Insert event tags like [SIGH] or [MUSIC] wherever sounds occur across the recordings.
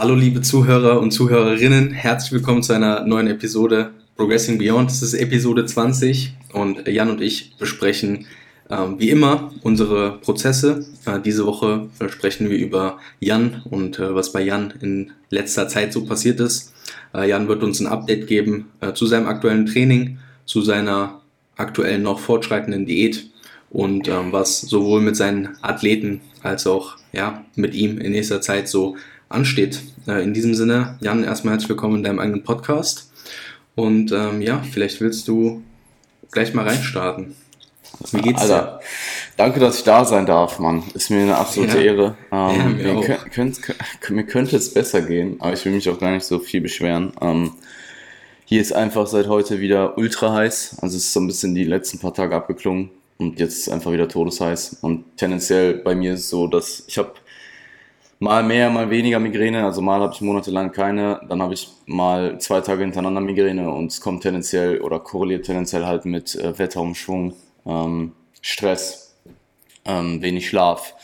Hallo liebe Zuhörer und Zuhörerinnen, herzlich willkommen zu einer neuen Episode Progressing Beyond. Das ist Episode 20 und Jan und ich besprechen ähm, wie immer unsere Prozesse. Äh, diese Woche sprechen wir über Jan und äh, was bei Jan in letzter Zeit so passiert ist. Äh, Jan wird uns ein Update geben äh, zu seinem aktuellen Training, zu seiner aktuell noch fortschreitenden Diät und ähm, was sowohl mit seinen Athleten als auch ja, mit ihm in nächster Zeit so ansteht. Äh, in diesem Sinne, Jan, erstmal herzlich willkommen in deinem eigenen Podcast. Und ähm, ja, vielleicht willst du gleich mal reinstarten. Wie geht's Alter, dir? Danke, dass ich da sein darf, Mann. Ist mir eine absolute ja. Ehre. Ähm, ja, mir, mir, könnt, mir, könnte es besser gehen, aber ich will mich auch gar nicht so viel beschweren. Ähm, hier ist einfach seit heute wieder ultra heiß. Also es ist so ein bisschen die letzten paar Tage abgeklungen und jetzt ist es einfach wieder todesheiß. Und tendenziell bei mir ist es so, dass ich habe mal mehr, mal weniger Migräne. Also mal habe ich monatelang keine, dann habe ich mal zwei Tage hintereinander Migräne und es kommt tendenziell oder korreliert tendenziell halt mit äh, Wetterumschwung, ähm, Stress, ähm, wenig Schlaf.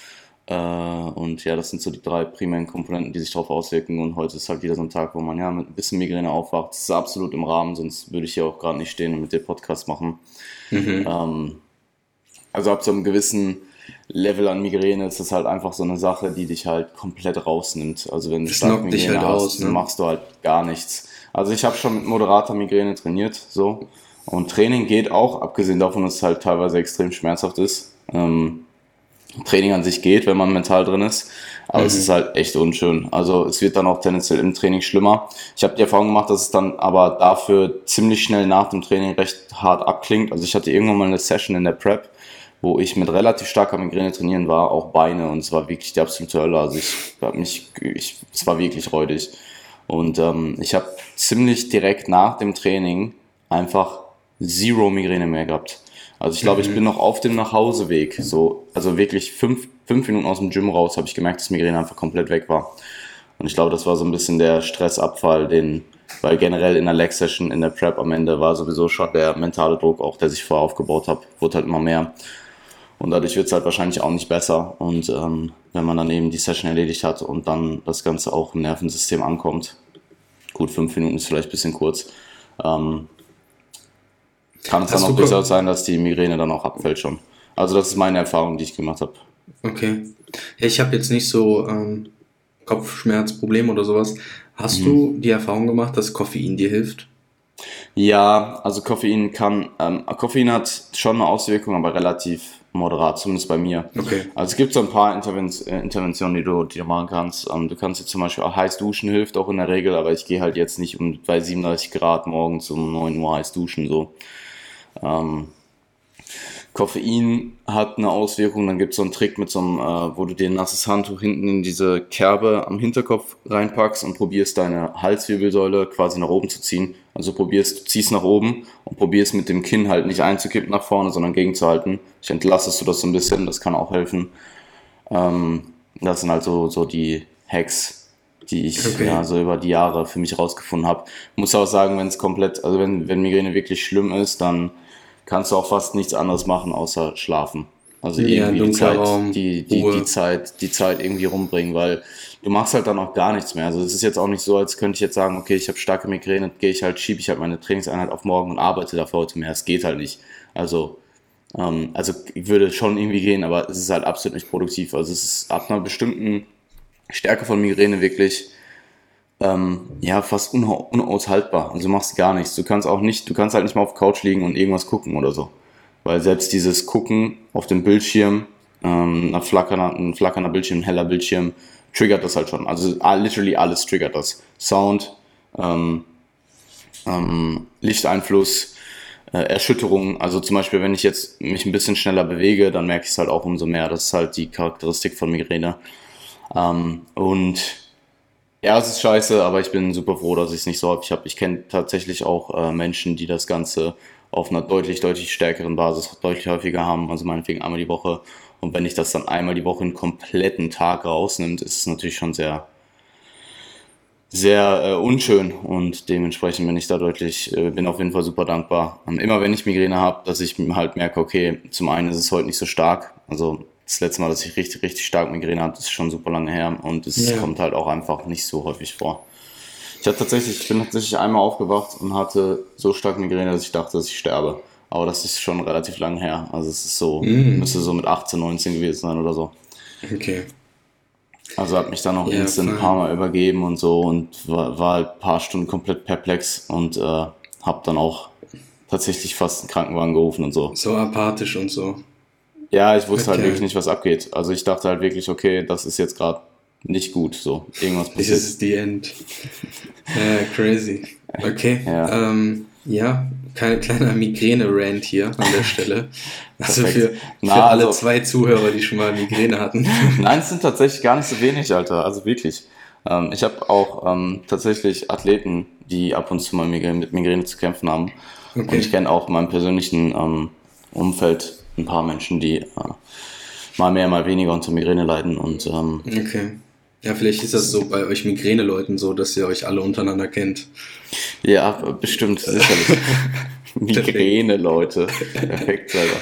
Äh, und ja, das sind so die drei primären Komponenten, die sich darauf auswirken. Und heute ist halt wieder so ein Tag, wo man ja mit ein bisschen Migräne aufwacht. Das ist absolut im Rahmen, sonst würde ich hier auch gerade nicht stehen und mit dir Podcast machen. Mhm. Ähm, also ab so einem gewissen Level an Migräne ist das halt einfach so eine Sache, die dich halt komplett rausnimmt. Also wenn du stark Migräne halt hast, aus, ne? machst du halt gar nichts. Also ich habe schon mit moderater Migräne trainiert, so. Und Training geht auch, abgesehen davon, dass es halt teilweise extrem schmerzhaft ist. Ähm, Training an sich geht, wenn man mental drin ist, aber mhm. es ist halt echt unschön. Also es wird dann auch tendenziell im Training schlimmer. Ich habe die Erfahrung gemacht, dass es dann aber dafür ziemlich schnell nach dem Training recht hart abklingt. Also ich hatte irgendwann mal eine Session in der Prep, wo ich mit relativ starker Migräne trainieren war, auch Beine und es war wirklich die absolute Hölle. Also ich habe mich, ich, es war wirklich räudig. Und ähm, ich habe ziemlich direkt nach dem Training einfach zero Migräne mehr gehabt. Also ich glaube, mhm. ich bin noch auf dem Nachhauseweg, so, also wirklich fünf, fünf Minuten aus dem Gym raus, habe ich gemerkt, dass Migräne einfach komplett weg war. Und ich glaube, das war so ein bisschen der Stressabfall, den, weil generell in der Leg-Session, in der Prep am Ende war sowieso schon der mentale Druck auch, der sich vorher aufgebaut hat, wurde halt immer mehr. Und dadurch wird es halt wahrscheinlich auch nicht besser. Und ähm, wenn man dann eben die Session erledigt hat und dann das Ganze auch im Nervensystem ankommt, gut, fünf Minuten ist vielleicht ein bisschen kurz, ähm, kann es dann auch durchaus sein, dass die Migräne dann auch abfällt schon. Also das ist meine Erfahrung, die ich gemacht habe. Okay. Ja, ich habe jetzt nicht so ähm, Kopfschmerzprobleme oder sowas. Hast mhm. du die Erfahrung gemacht, dass Koffein dir hilft? Ja, also Koffein kann, ähm, Koffein hat schon eine Auswirkung, aber relativ moderat, zumindest bei mir. Okay. Also es gibt so ein paar Interven äh, Interventionen, die du, die du machen kannst. Ähm, du kannst jetzt zum Beispiel auch heiß duschen, hilft auch in der Regel, aber ich gehe halt jetzt nicht um bei 37 Grad morgens um 9 Uhr heiß duschen so. Ähm, Koffein hat eine Auswirkung, dann gibt es so einen Trick mit so einem, äh, wo du dir ein nasses Handtuch hinten in diese Kerbe am Hinterkopf reinpackst und probierst deine Halswirbelsäule quasi nach oben zu ziehen. Also probierst, ziehst nach oben und probierst mit dem Kinn halt nicht einzukippen nach vorne, sondern gegenzuhalten. Ich entlassest du das so ein bisschen, das kann auch helfen. Ähm, das sind halt so, so die Hacks, die ich okay. ja, so über die Jahre für mich rausgefunden habe. Muss auch sagen, wenn es komplett, also wenn, wenn Migräne wirklich schlimm ist, dann kannst du auch fast nichts anderes machen, außer schlafen. Also ja, irgendwie die Zeit, Raum, die, die, die, Zeit, die Zeit irgendwie rumbringen, weil du machst halt dann auch gar nichts mehr. Also es ist jetzt auch nicht so, als könnte ich jetzt sagen, okay, ich habe starke Migräne, gehe ich halt, schiebe ich halt meine Trainingseinheit auf morgen und arbeite dafür heute mehr. Es geht halt nicht. Also, ähm, also ich würde schon irgendwie gehen, aber es ist halt absolut nicht produktiv. Also es ist ab einer bestimmten Stärke von Migräne wirklich ähm, ja, fast unaushaltbar. Also du machst gar nichts. Du kannst auch nicht, du kannst halt nicht mal auf Couch liegen und irgendwas gucken oder so. Weil selbst dieses Gucken auf dem Bildschirm, ähm, ein, flackernder, ein flackernder Bildschirm, ein heller Bildschirm, triggert das halt schon. Also literally alles triggert das. Sound, ähm, ähm, Lichteinfluss, äh, Erschütterung. Also zum Beispiel, wenn ich jetzt mich ein bisschen schneller bewege, dann merke ich es halt auch umso mehr. Das ist halt die Charakteristik von Migräne. Ähm, und ja, es ist scheiße, aber ich bin super froh, dass ich es nicht so habe. Ich kenne tatsächlich auch äh, Menschen, die das Ganze auf einer deutlich, deutlich stärkeren Basis deutlich häufiger haben, also meinetwegen einmal die Woche. Und wenn ich das dann einmal die Woche einen kompletten Tag rausnimmt, ist es natürlich schon sehr, sehr äh, unschön und dementsprechend bin ich da deutlich, äh, bin auf jeden Fall super dankbar. Ähm, immer wenn ich Migräne habe, dass ich halt merke, okay, zum einen ist es heute nicht so stark, also das letzte Mal, dass ich richtig, richtig stark Migräne hatte, ist schon super lange her und es ja. kommt halt auch einfach nicht so häufig vor. Ich hatte tatsächlich, ich bin tatsächlich einmal aufgewacht und hatte so stark Migräne, dass ich dachte, dass ich sterbe. Aber das ist schon relativ lang her. Also es ist so, mm. müsste so mit 18, 19 gewesen sein oder so. Okay. Also hat mich dann auch ja, instant ein paar Mal übergeben und so und war, war halt ein paar Stunden komplett perplex und äh, habe dann auch tatsächlich fast einen Krankenwagen gerufen und so. So apathisch und so. Ja, ich wusste halt wirklich nicht, was abgeht. Also ich dachte halt wirklich, okay, das ist jetzt gerade nicht gut, so irgendwas passiert. This is the end. [LAUGHS] ja, crazy. Okay. [LAUGHS] Ja. Ähm, ja, kein kleiner Migräne-Rant hier an der Stelle. [LAUGHS] Also für, für Na, alle also, zwei Zuhörer, die schon mal Migräne hatten. Nein, es sind tatsächlich gar nicht so wenig, Alter. Also wirklich. Ähm, ich habe auch ähm, tatsächlich Athleten, die ab und zu mal mit Migräne zu kämpfen haben. Okay. Und ich kenne auch in meinem persönlichen ähm, Umfeld ein paar Menschen, die äh, mal mehr, mal weniger unter Migräne leiden. Und, ähm, okay. Ja, vielleicht ist das so bei euch Migräne-Leuten so, dass ihr euch alle untereinander kennt. Ja, bestimmt, sicherlich. [LAUGHS] Migräne-Leute. Perfekt, selber.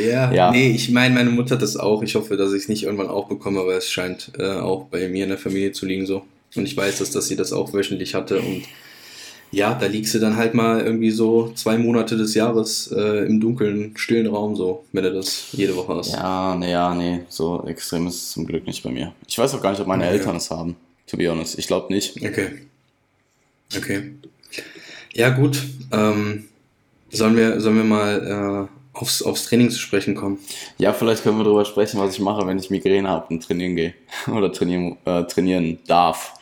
Ja, ja, nee, ich meine, meine Mutter hat das auch. Ich hoffe, dass ich es nicht irgendwann auch bekomme, aber es scheint äh, auch bei mir in der Familie zu liegen so. Und ich weiß, dass, dass sie das auch wöchentlich hatte und ja, da liegst du dann halt mal irgendwie so zwei Monate des Jahres äh, im dunklen, stillen Raum so, wenn du das jede Woche hast. Ja, nee, ja, nee, so extrem ist es zum Glück nicht bei mir. Ich weiß auch gar nicht, ob meine okay. Eltern es haben, to be honest. Ich glaube nicht. Okay. Okay. Ja, gut. Ähm, sollen, wir, sollen wir mal äh, aufs, aufs Training zu sprechen kommen? Ja, vielleicht können wir darüber sprechen, was ich mache, wenn ich Migräne habe und trainieren gehe. [LAUGHS] Oder trainieren, äh, trainieren darf.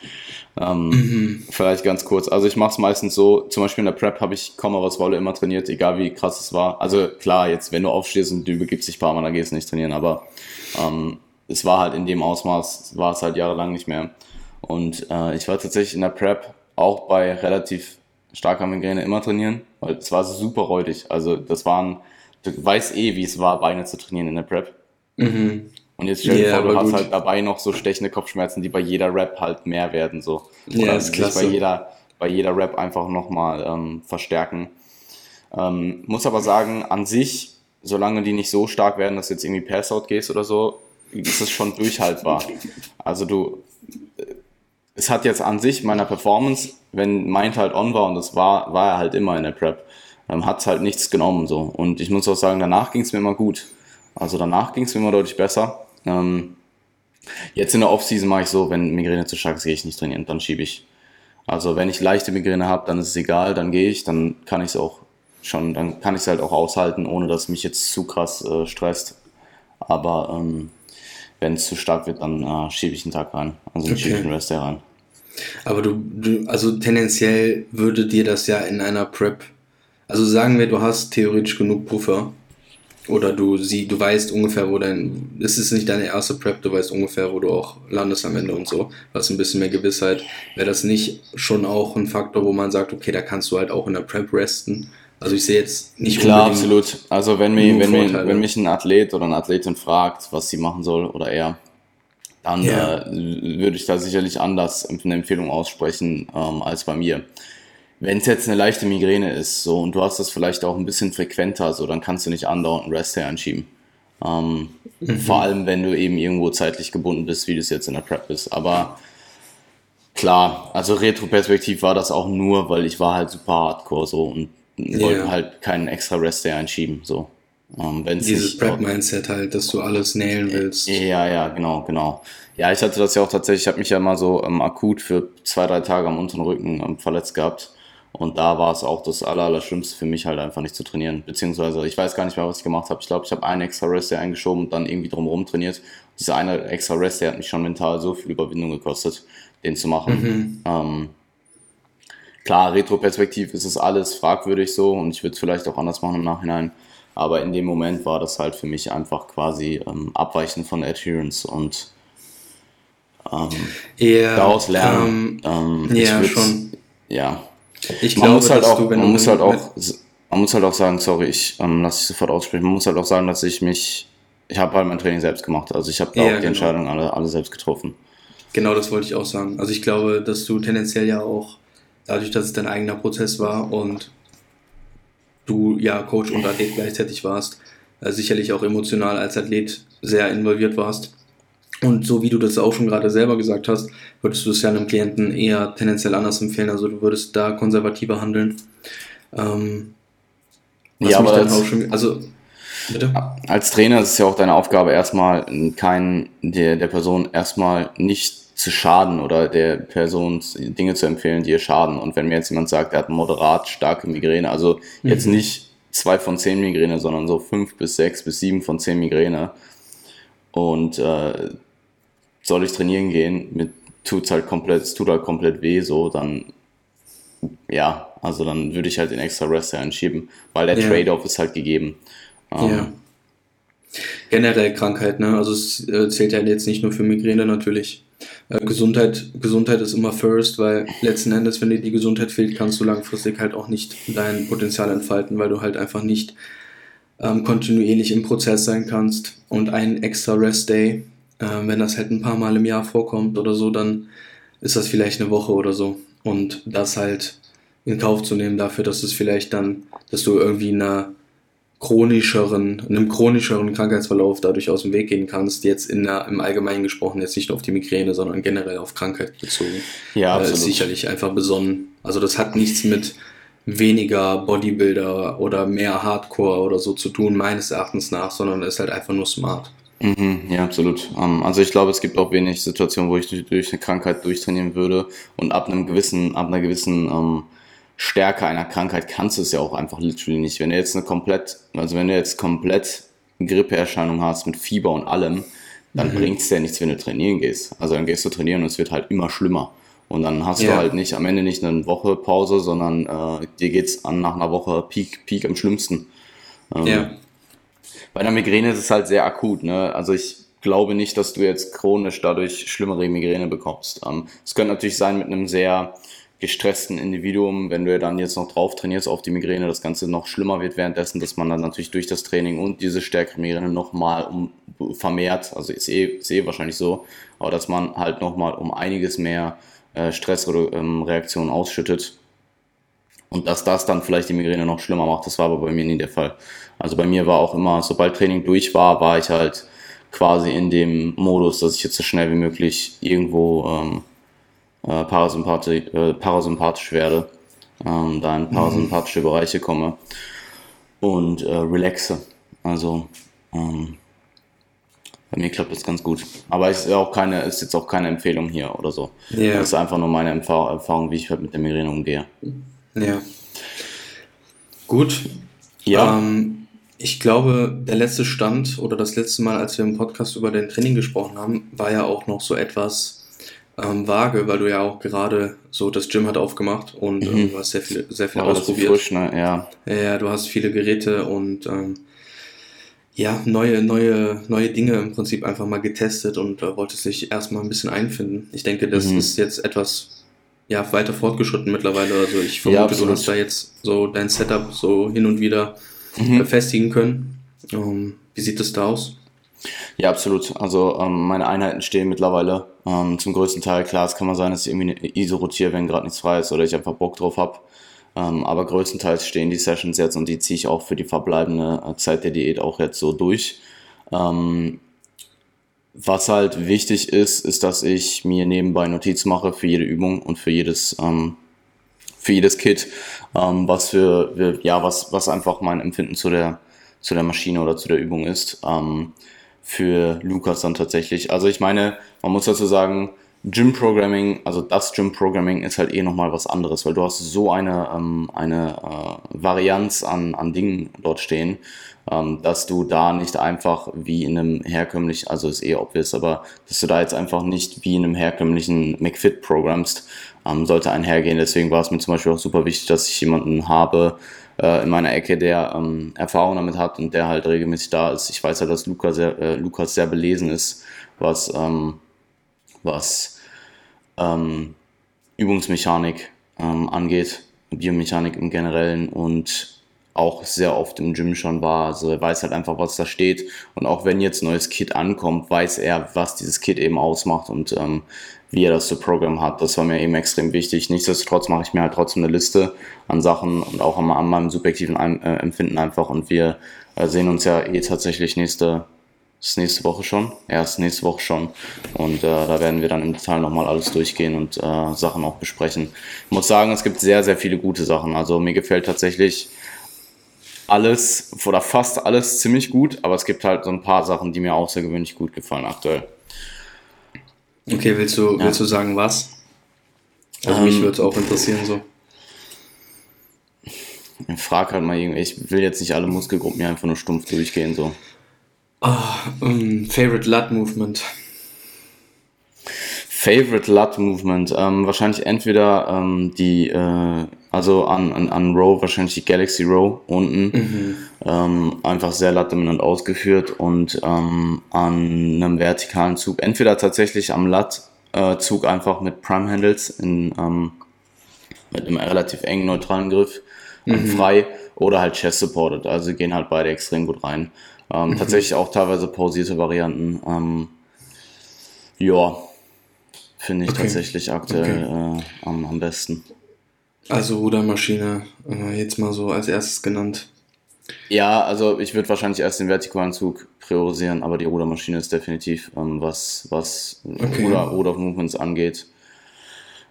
Ähm, mhm. Vielleicht ganz kurz. Also ich mache es meistens so, zum Beispiel in der Prep habe ich komme was wolle immer trainiert, egal wie krass es war. Also klar, jetzt wenn du aufstehst und du übergibst dich ein paar Mal, dann gehst du nicht trainieren, aber ähm, es war halt in dem Ausmaß, war es halt jahrelang nicht mehr. Und äh, ich war tatsächlich in der Prep auch bei relativ starker Migräne immer trainieren, weil es war super räudig. Also das waren, du weißt eh, wie es war, Beine zu trainieren in der Prep. Mhm. Und jetzt stell dir yeah, vor, du hast gut. halt dabei noch so stechende Kopfschmerzen, die bei jeder Rap halt mehr werden, so. Oder ja, ist klasse. bei jeder, bei jeder Rap einfach nochmal ähm, verstärken. Ähm, muss aber sagen, an sich, solange die nicht so stark werden, dass du jetzt irgendwie Pass-Out gehst oder so, ist es schon durchhaltbar. Also du, es hat jetzt an sich meiner Performance, wenn Mind halt on war und das war, war er halt immer in der Prep, ähm, hat es halt nichts genommen so. Und ich muss auch sagen, danach ging es mir immer gut. Also danach ging es mir immer deutlich besser. Ähm, jetzt in der Offseason mache ich so, wenn Migräne zu stark ist, gehe ich nicht trainieren, dann schiebe ich. Also wenn ich leichte Migräne habe, dann ist es egal, dann gehe ich, dann kann ich es auch schon, dann kann ich es halt auch aushalten, ohne dass es mich jetzt zu krass äh, stresst. Aber ähm, wenn es zu stark wird, dann äh, schiebe ich einen Tag rein. Also okay. schiebe ich den Rest rein. Aber du, du, also tendenziell würde dir das ja in einer Prep, also sagen wir, du hast theoretisch genug Puffer, oder du sie, du weißt ungefähr, wo dein, es ist nicht deine erste Prep, du weißt ungefähr, wo du auch landest am Ende und so. Du hast ein bisschen mehr Gewissheit. Wäre das nicht schon auch ein Faktor, wo man sagt, okay, da kannst du halt auch in der Prep resten? Also ich sehe jetzt nicht Klar, absolut. Also wenn, mir, wenn, mir, wenn mich ein Athlet oder eine Athletin fragt, was sie machen soll oder er, dann ja. äh, würde ich da sicherlich anders eine Empfehlung aussprechen ähm, als bei mir wenn es jetzt eine leichte Migräne ist, so und du hast das vielleicht auch ein bisschen frequenter, so dann kannst du nicht andauernd einen Rest anschieben. Ähm, mhm. Vor allem, wenn du eben irgendwo zeitlich gebunden bist, wie du es jetzt in der Prep bist. Aber klar, also Retro-Perspektiv war das auch nur, weil ich war halt super hardcore so und yeah. wollte halt keinen extra Rest einschieben. So. Ähm, Dieses Prep-Mindset halt, dass du alles nailen willst. Ja, ja, genau, genau. Ja, ich hatte das ja auch tatsächlich, ich habe mich ja mal so ähm, akut für zwei, drei Tage am unteren Rücken ähm, verletzt gehabt. Und da war es auch das Allerschlimmste für mich halt einfach nicht zu trainieren. Beziehungsweise ich weiß gar nicht mehr, was ich gemacht habe. Ich glaube, ich habe einen extra Rest Day eingeschoben und dann irgendwie drumherum trainiert. Dieser eine extra Rest Day hat mich schon mental so viel Überwindung gekostet, den zu machen. Mhm. Ähm, klar, Retroperspektiv ist es alles fragwürdig so und ich würde es vielleicht auch anders machen im Nachhinein. Aber in dem Moment war das halt für mich einfach quasi ähm, Abweichen von Adherence und ähm, yeah, daraus lernen. Ähm, ähm ja, schon. Ja, ich man glaube, muss halt auch, du, man muss halt auch, man muss halt auch sagen, sorry, ich ähm, lasse ich sofort aussprechen. Man muss halt auch sagen, dass ich mich, ich habe halt mein Training selbst gemacht. Also ich habe ja, auch die genau. Entscheidung alle, alle selbst getroffen. Genau, das wollte ich auch sagen. Also ich glaube, dass du tendenziell ja auch dadurch, dass es dein eigener Prozess war und du ja Coach und Athlet gleichzeitig warst, äh, sicherlich auch emotional als Athlet sehr involviert warst. Und so wie du das auch schon gerade selber gesagt hast, würdest du es ja einem Klienten eher tendenziell anders empfehlen. Also du würdest da konservativer handeln. Ähm, ja, aber als, schon, also, bitte? als Trainer ist es ja auch deine Aufgabe, erstmal kein, der, der Person erstmal nicht zu schaden oder der Person Dinge zu empfehlen, die ihr schaden. Und wenn mir jetzt jemand sagt, er hat moderat starke Migräne, also mhm. jetzt nicht zwei von zehn Migräne, sondern so fünf bis sechs bis sieben von zehn Migräne und äh, soll ich trainieren gehen, mit tut's halt komplett, es tut halt komplett weh, so, dann ja, also dann würde ich halt den extra Rest einschieben, weil der ja. Trade-off ist halt gegeben. Ähm, ja. Generell Krankheit, ne? Also es äh, zählt ja jetzt nicht nur für Migräne natürlich. Äh, Gesundheit, Gesundheit ist immer first, weil letzten Endes, wenn dir die Gesundheit fehlt, kannst du langfristig halt auch nicht dein Potenzial entfalten, weil du halt einfach nicht ähm, kontinuierlich im Prozess sein kannst. Und ein extra Rest Day, äh, wenn das halt ein paar Mal im Jahr vorkommt oder so, dann ist das vielleicht eine Woche oder so. Und das halt in Kauf zu nehmen dafür, dass es vielleicht dann, dass du irgendwie einer chronischeren, einem chronischeren Krankheitsverlauf dadurch aus dem Weg gehen kannst, jetzt in der, im Allgemeinen gesprochen, jetzt nicht nur auf die Migräne, sondern generell auf Krankheit bezogen. Ja, absolut. Äh, ist sicherlich einfach besonnen. Also das hat nichts mit weniger Bodybuilder oder mehr Hardcore oder so zu tun, meines Erachtens nach, sondern ist halt einfach nur smart. Mhm, ja, absolut. Ähm, also ich glaube, es gibt auch wenig Situationen, wo ich durch, durch eine Krankheit durchtrainieren würde und ab einem gewissen, ab einer gewissen ähm, Stärke einer Krankheit kannst du es ja auch einfach literally nicht. Wenn du jetzt eine komplett, also wenn du jetzt komplett Grippeerscheinung hast mit Fieber und allem, dann mhm. bringt es dir nichts, wenn du trainieren gehst. Also dann gehst du trainieren und es wird halt immer schlimmer. Und dann hast ja. du halt nicht am Ende nicht eine Woche Pause, sondern äh, dir geht's an nach einer Woche Peak, Peak am schlimmsten. Ähm, ja. Bei einer Migräne ist es halt sehr akut. Ne? Also ich glaube nicht, dass du jetzt chronisch dadurch schlimmere Migräne bekommst. Ähm, es könnte natürlich sein mit einem sehr gestressten Individuum, wenn du dann jetzt noch drauf trainierst auf die Migräne, das Ganze noch schlimmer wird währenddessen, dass man dann natürlich durch das Training und diese stärkere Migräne nochmal um, vermehrt, also ist eh, ist eh wahrscheinlich so, aber dass man halt nochmal um einiges mehr äh, Stressreaktionen ähm, ausschüttet und dass das dann vielleicht die Migräne noch schlimmer macht, das war aber bei mir nie der Fall. Also bei mir war auch immer, sobald Training durch war, war ich halt quasi in dem Modus, dass ich jetzt so schnell wie möglich irgendwo ähm, äh, parasympathisch, äh, parasympathisch werde, ähm, da in mhm. parasympathische mhm. Bereiche komme und äh, relaxe. Also ähm, bei mir klappt das ganz gut. Aber es ist auch keine, ist jetzt auch keine Empfehlung hier oder so. Ja. Das ist einfach nur meine Erfahrung, wie ich halt mit der Migräne umgehe. Ja. Gut. Ja. Ähm, ich glaube, der letzte Stand oder das letzte Mal, als wir im Podcast über dein Training gesprochen haben, war ja auch noch so etwas ähm, vage, weil du ja auch gerade so das Gym hat aufgemacht und mhm. ähm, du hast sehr viel, sehr viel ausprobiert. Frisch, ne? ja. ja, du hast viele Geräte und ähm, ja, neue, neue, neue Dinge im Prinzip einfach mal getestet und äh, wolltest dich erstmal ein bisschen einfinden. Ich denke, das mhm. ist jetzt etwas ja, weiter fortgeschritten mittlerweile. Also ich vermute, ja, du hast da jetzt so dein Setup so hin und wieder mhm. festigen können. Ähm, wie sieht das da aus? Ja, absolut. Also ähm, meine Einheiten stehen mittlerweile ähm, zum größten Teil. Klar, es kann mal sein, dass ich irgendwie eine ISO rotiere, wenn gerade nichts frei ist oder ich einfach Bock drauf habe. Ähm, aber größtenteils stehen die Sessions jetzt und die ziehe ich auch für die verbleibende äh, Zeit der Diät auch jetzt so durch. Ähm, was halt wichtig ist, ist, dass ich mir nebenbei Notizen mache für jede Übung und für jedes, ähm, für jedes Kit, ähm, was für, ja, was, was einfach mein Empfinden zu der, zu der Maschine oder zu der Übung ist. Ähm, für Lukas dann tatsächlich. Also ich meine, man muss dazu sagen, Gym Programming, also das Gym Programming ist halt eh nochmal was anderes, weil du hast so eine, ähm, eine äh, Varianz an, an Dingen dort stehen, ähm, dass du da nicht einfach wie in einem herkömmlichen, also ist eh obvious, aber dass du da jetzt einfach nicht wie in einem herkömmlichen McFit programmst, ähm, sollte einhergehen. Deswegen war es mir zum Beispiel auch super wichtig, dass ich jemanden habe, äh, in meiner Ecke, der ähm, Erfahrung damit hat und der halt regelmäßig da ist. Ich weiß halt, dass Luca sehr, äh, Lukas sehr belesen ist, was, ähm, was ähm, Übungsmechanik ähm, angeht, Biomechanik im Generellen und auch sehr oft im Gym schon war. Also er weiß halt einfach, was da steht. Und auch wenn jetzt neues Kit ankommt, weiß er, was dieses Kit eben ausmacht und ähm, wie er das zu Programm hat. Das war mir eben extrem wichtig. Nichtsdestotrotz mache ich mir halt trotzdem eine Liste an Sachen und auch an, an meinem subjektiven äh, Empfinden einfach. Und wir äh, sehen uns ja eh tatsächlich nächste, ist nächste Woche schon? Ist nächste Woche schon. Und äh, da werden wir dann im Detail nochmal alles durchgehen und äh, Sachen auch besprechen. Ich muss sagen, es gibt sehr, sehr viele gute Sachen. Also mir gefällt tatsächlich alles oder fast alles ziemlich gut, aber es gibt halt so ein paar Sachen, die mir außergewöhnlich gut gefallen aktuell. Okay, willst du, ja. willst du sagen, was? Also ähm, mich würde es auch interessieren so. Ich frag halt mal irgendwie, ich will jetzt nicht alle Muskelgruppen hier einfach nur stumpf durchgehen so. Oh, um, favorite Lat Movement. Favorite Lat Movement. Ähm, wahrscheinlich entweder ähm, die, äh, also an, an, an Row, wahrscheinlich die Galaxy Row unten. Mhm. Ähm, einfach sehr lat-dominant ausgeführt und ähm, an einem vertikalen Zug. Entweder tatsächlich am Lat-Zug äh, einfach mit Prime Handles in, ähm, mit einem relativ engen neutralen Griff mhm. frei oder halt Chest supported. Also gehen halt beide extrem gut rein. Ähm, mhm. Tatsächlich auch teilweise pausierte Varianten. Ähm, ja, finde ich okay. tatsächlich aktuell okay. äh, am, am besten. Also Rudermaschine, äh, jetzt mal so als erstes genannt. Ja, also ich würde wahrscheinlich erst den vertikalen Zug priorisieren, aber die Rudermaschine ist definitiv, ähm, was, was okay. Ruder, Ruder Movements angeht,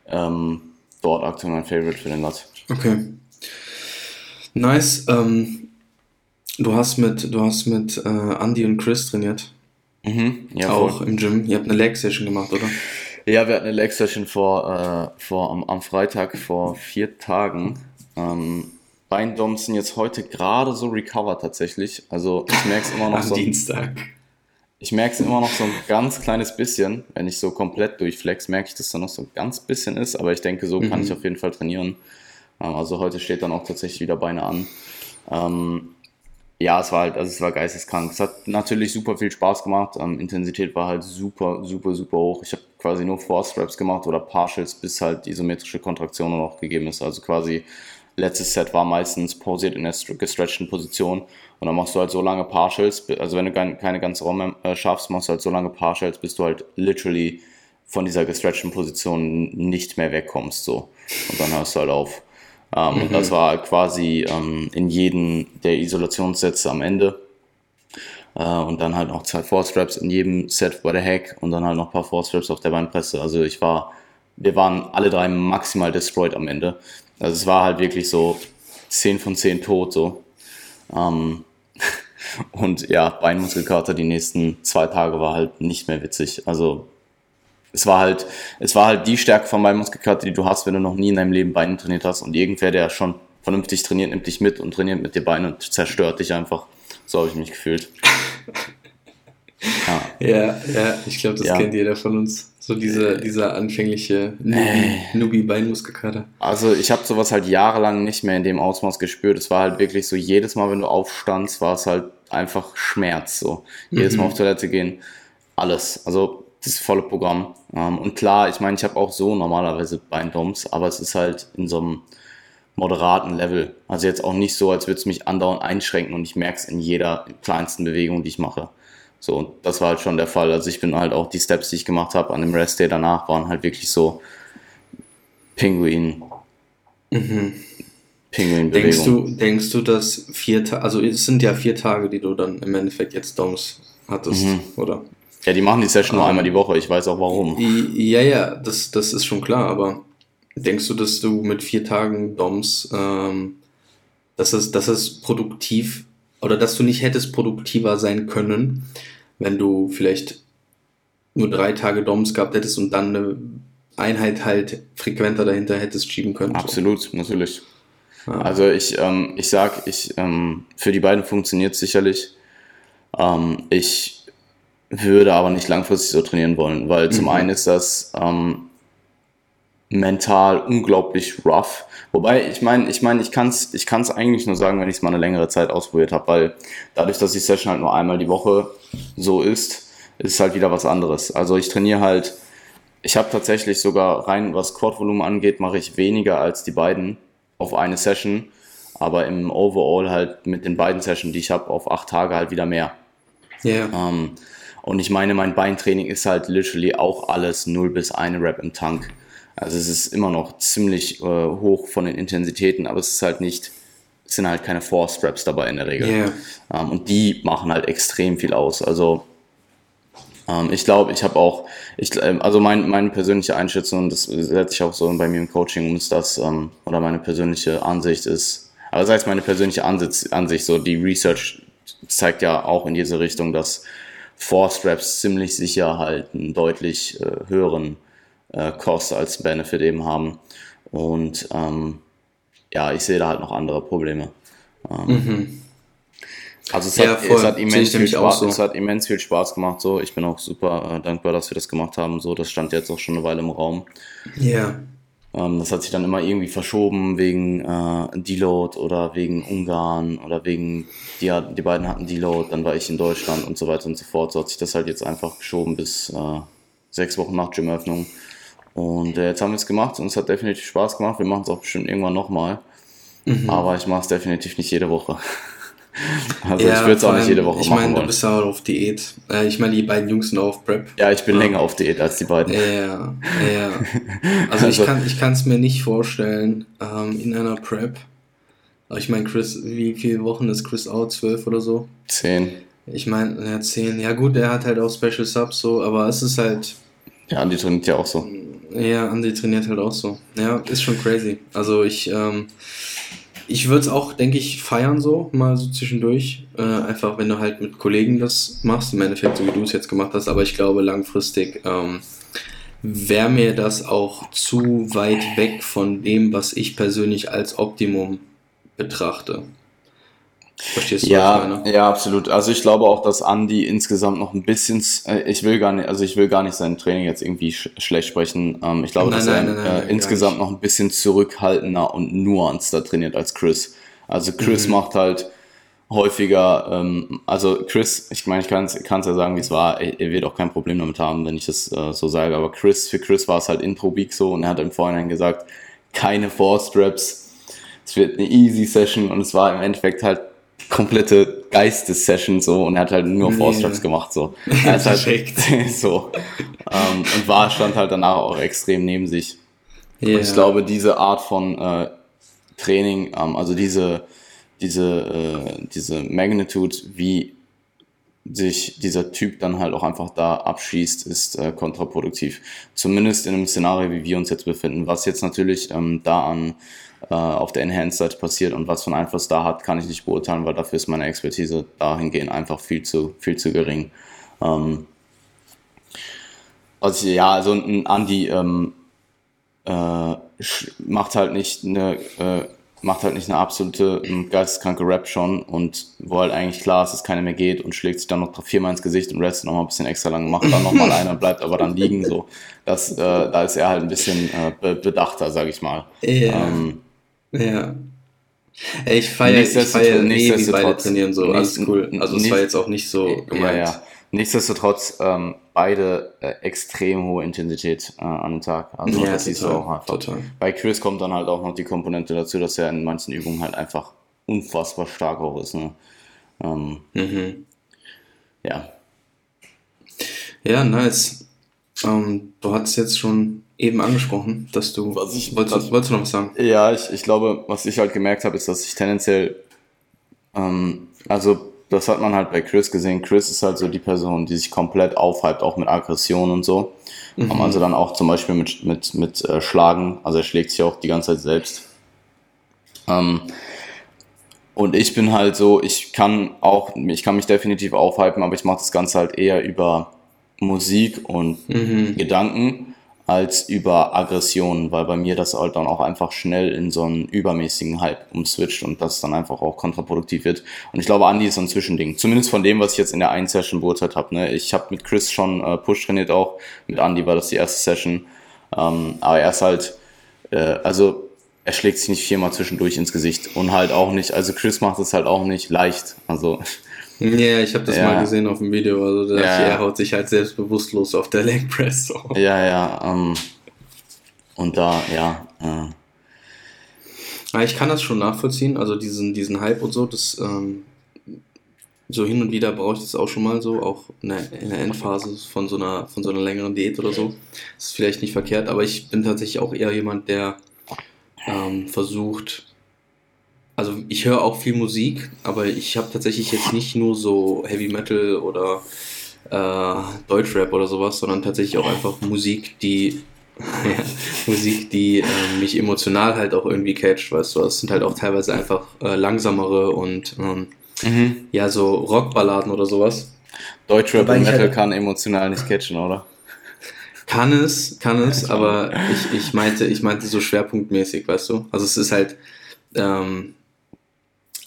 ähm, dort aktuell mein Favorite für den Lat. Okay. Nice. Ähm, du hast mit, du hast mit äh, Andy und Chris trainiert. Mhm, ja, Auch voll. im Gym. Ihr habt eine Leg Session gemacht, oder? Ja, wir hatten eine Leg Session vor, äh, vor am, am, Freitag vor vier Tagen. Ähm, Beindoms sind jetzt heute gerade so recovered tatsächlich. Also ich merke es immer [LAUGHS] noch am so. Dienstag. Ich merke es immer noch so ein ganz kleines bisschen. Wenn ich so komplett durchflex, merke ich, dass da noch so ein ganz bisschen ist. Aber ich denke, so mhm. kann ich auf jeden Fall trainieren. Ähm, also heute steht dann auch tatsächlich wieder Beine an. Ähm, ja, es war halt, also es war geisteskrank. Es hat natürlich super viel Spaß gemacht. Ähm, Intensität war halt super, super, super hoch. Ich habe quasi nur Force Straps gemacht oder Partials, bis halt isometrische Kontraktion noch gegeben ist. Also quasi letztes Set war meistens posiert in der gestretchten Position und dann machst du halt so lange Partials, also wenn du keine ganze Raum äh, schaffst, machst du halt so lange Partials, bis du halt literally von dieser gestretchten Position nicht mehr wegkommst so und dann hörst du halt auf. Ähm, mhm. Und das war quasi ähm, in jedem der Isolationssätze am Ende. Äh, und dann halt noch zwei Force-Straps in jedem Set bei der Hack und dann halt noch ein paar Force-Straps auf der Beinpresse. Also ich war, wir waren alle drei maximal destroyed am Ende. Also es war halt wirklich so 10 von 10 tot so. Ähm, [LAUGHS] und ja, Beinmuskelkater die nächsten zwei Tage war halt nicht mehr witzig. Also es war halt, es war halt die Stärke von meinem Muskelkater, die du hast, wenn du noch nie in deinem Leben Beine trainiert hast und irgendwer, der schon vernünftig trainiert, nimmt dich mit und trainiert mit dir Beine und zerstört dich einfach. So habe ich mich gefühlt. ja. ja, ja, ich glaube, das ja. kennt jeder von uns. So diese, dieser anfängliche Nubi-Beinmuskelkater. Also ich habe sowas halt jahrelang nicht mehr in dem Ausmaß gespürt. Es war halt wirklich so, jedes Mal, wenn du aufstandst, war es halt einfach Schmerz. So. Jedes Mal mhm. auf Toilette gehen, alles. Also das volle Programm. Ähm, und klar, ich meine, ich habe auch so normalerweise Beindoms, aber es ist halt in so einem moderaten Level. Also jetzt auch nicht so, als würde es mich andauernd einschränken und ich merke es in jeder kleinsten Bewegung, die ich mache. So, und das war halt schon der Fall. Also ich bin halt auch die Steps, die ich gemacht habe an dem Rest Day danach, waren halt wirklich so Pinguin. Mhm. Pinguin denkst du, denkst du, dass vier Tage, also es sind ja vier Tage, die du dann im Endeffekt jetzt Doms hattest, mhm. oder? Ja, die machen die Session nur einmal die Woche, ich weiß auch warum. Ja, ja, das, das ist schon klar, aber denkst du, dass du mit vier Tagen DOMs, ähm, dass, es, dass es produktiv oder dass du nicht hättest produktiver sein können, wenn du vielleicht nur drei Tage DOMs gehabt hättest und dann eine Einheit halt frequenter dahinter hättest schieben können? Absolut, so. natürlich. Ja. Also ich, ähm, ich sag, ich, ähm, für die beiden funktioniert sicherlich. Ähm, ich würde aber nicht langfristig so trainieren wollen, weil mhm. zum einen ist das ähm, mental unglaublich rough. Wobei, ich meine, ich meine, ich kann es ich kann's eigentlich nur sagen, wenn ich es mal eine längere Zeit ausprobiert habe, weil dadurch, dass die Session halt nur einmal die Woche so ist, ist es halt wieder was anderes. Also ich trainiere halt, ich habe tatsächlich sogar rein, was Quad-Volumen angeht, mache ich weniger als die beiden auf eine Session. aber im Overall halt mit den beiden Sessions, die ich habe, auf acht Tage halt wieder mehr. Ja. Yeah. Ähm, und ich meine, mein Beintraining ist halt literally auch alles 0 bis 1 Rep im Tank. Also es ist immer noch ziemlich äh, hoch von den Intensitäten, aber es ist halt nicht, es sind halt keine Force Reps dabei in der Regel. Yeah. Ähm, und die machen halt extrem viel aus. Also ähm, ich glaube, ich habe auch, ich, ähm, also mein, meine persönliche Einschätzung, das setze ich auch so bei mir im Coaching um, ist das, ähm, oder meine persönliche Ansicht ist, aber das heißt meine persönliche Ansicht, Ansicht, so die Research zeigt ja auch in diese Richtung, dass Force Reps ziemlich sicher halt einen deutlich äh, höheren äh, Cost als Benefit eben haben. Und ähm, ja, ich sehe da halt noch andere Probleme. Ähm, mhm. Also es, ja, hat, es, hat immens viel Spaß, so. es hat immens viel Spaß gemacht. So, ich bin auch super äh, dankbar, dass wir das gemacht haben. So, das stand jetzt auch schon eine Weile im Raum. Ja. Ähm, das hat sich dann immer irgendwie verschoben wegen äh, Deload oder wegen Ungarn oder wegen die, die beiden hatten Deload, dann war ich in Deutschland und so weiter und so fort. So hat sich das halt jetzt einfach geschoben bis äh, sechs Wochen nach Gymöffnung. Und äh, jetzt haben wir es gemacht und es hat definitiv Spaß gemacht. Wir machen es auch bestimmt irgendwann nochmal. Mhm. Aber ich mache es definitiv nicht jede Woche. [LAUGHS] Also ja, ich würde es auch nicht jede Woche ich machen. Ich meine, du bist ja auch auf Diät. Äh, ich meine, die beiden Jungs sind auch auf Prep. Ja, ich bin ja. länger auf Diät als die beiden. Ja, ja. Also, [LAUGHS] also ich kann es mir nicht vorstellen ähm, in einer Prep. Aber ich meine, Chris, wie viele Wochen ist Chris out? Zwölf oder so? Zehn. Ich meine, ja, zehn. Ja gut, er hat halt auch Special Subs so, aber es ist halt... Ja, Andi trainiert ja auch so. Ja, Andi trainiert halt auch so. Ja, ist schon crazy. Also ich... Ähm, ich würde es auch, denke ich, feiern so, mal so zwischendurch. Äh, einfach, wenn du halt mit Kollegen das machst, im Endeffekt, so wie du es jetzt gemacht hast. Aber ich glaube, langfristig ähm, wäre mir das auch zu weit weg von dem, was ich persönlich als Optimum betrachte. Verstehst du, ja? Ja, absolut. Also ich glaube auch, dass Andy insgesamt noch ein bisschen, äh, ich will gar nicht, also ich will gar nicht sein Training jetzt irgendwie sch schlecht sprechen. Ähm, ich glaube, nein, dass nein, er nein, äh, insgesamt noch ein bisschen zurückhaltender und nuanceder trainiert als Chris. Also Chris mhm. macht halt häufiger, ähm, also Chris, ich meine, ich kann es ja sagen, wie es war, er, er, wird auch kein Problem damit haben, wenn ich das äh, so sage, aber Chris, für Chris war es halt Intro Beak so und er hat im Vorhinein gesagt, keine Four Straps, es wird eine easy Session und es war im Endeffekt halt komplette Geistessession so und er hat halt nur Straps gemacht so. [LAUGHS] Er ist halt [LAUGHS] so ähm, und war stand halt danach auch extrem neben sich. Yeah. Und ich glaube, diese Art von äh, Training, ähm, also diese diese äh, diese Magnitude, wie sich dieser Typ dann halt auch einfach da abschießt, ist äh, kontraproduktiv. Zumindest in einem Szenario, wie wir uns jetzt befinden. Was jetzt natürlich ähm, da an äh, auf der Enhanced-Seite passiert und was für einen Einfluss da hat, kann ich nicht beurteilen, weil dafür ist meine Expertise dahingehend einfach viel zu, viel zu gering. Ähm, also ja, also ein Andi ähm, äh, macht halt nicht eine äh, macht halt nicht eine absolute ähm, geisteskranke Rap schon und wo halt eigentlich klar ist, dass keiner mehr geht und schlägt sich dann noch viermal ins Gesicht und restet nochmal ein bisschen extra lang, macht dann nochmal einer und bleibt aber dann liegen. So, das, äh, da ist er halt ein bisschen äh, bedachter, sag ich mal. Ja. Ähm, ja. Ich feiere ich feier eh, wie beide trainieren so, alles cool. Also es war jetzt auch nicht so gemeint. Ja, ja. Nichtsdestotrotz ähm, beide äh, extrem hohe Intensität äh, an den Tag. Also ja, das siehst du auch einfach. Total. Bei Chris kommt dann halt auch noch die Komponente dazu, dass er in manchen Übungen halt einfach unfassbar stark auch ist. Ne? Ähm, mhm. Ja. Ja, nice. Ähm, du hast jetzt schon eben angesprochen, dass du. Was ich, wolltest, was, wolltest du noch was sagen? Ja, ich, ich glaube, was ich halt gemerkt habe, ist, dass ich tendenziell, ähm, also das hat man halt bei Chris gesehen. Chris ist halt so die Person, die sich komplett aufhypt, auch mit Aggression und so. Mhm. Also dann auch zum Beispiel mit, mit, mit äh, Schlagen. Also er schlägt sich auch die ganze Zeit selbst. Ähm, und ich bin halt so, ich kann auch, ich kann mich definitiv aufhypen, aber ich mache das Ganze halt eher über Musik und mhm. Gedanken als über Aggressionen, weil bei mir das halt dann auch einfach schnell in so einen übermäßigen Hype umswitcht und das dann einfach auch kontraproduktiv wird. Und ich glaube, Andy ist so ein Zwischending. Zumindest von dem, was ich jetzt in der einen Session beurteilt habe. Ne? Ich habe mit Chris schon äh, Push trainiert auch. Mit Andy war das die erste Session. Ähm, aber er ist halt, äh, also er schlägt sich nicht viermal zwischendurch ins Gesicht und halt auch nicht, also Chris macht es halt auch nicht leicht. Also ja, ich habe das ja. mal gesehen auf dem Video. Also der ja, er haut sich halt selbstbewusstlos auf der Leg Press. So. Ja, ja. Ähm, und da, ja. Äh, Ja, ich kann das schon nachvollziehen, also diesen, diesen Hype und so, das ähm, so hin und wieder brauche ich das auch schon mal so, auch in der, in der, Endphase von so, einer, von so einer längeren Diät oder so. Das ist vielleicht nicht verkehrt, aber ich bin tatsächlich auch eher jemand, der ähm, versucht, also ich höre auch viel Musik, aber ich habe tatsächlich jetzt nicht nur so Heavy Metal oder äh, Deutschrap oder sowas, sondern tatsächlich auch einfach Musik, die [LAUGHS] Musik, die äh, mich emotional halt auch irgendwie catcht, weißt du. Es sind halt auch teilweise einfach äh, langsamere und ähm, mhm. ja, so Rockballaden oder sowas. Deutschrap und Metal kann emotional nicht catchen, oder? Kann es, kann es, aber ich, ich meinte, ich meinte so schwerpunktmäßig, weißt du? Also es ist halt ähm,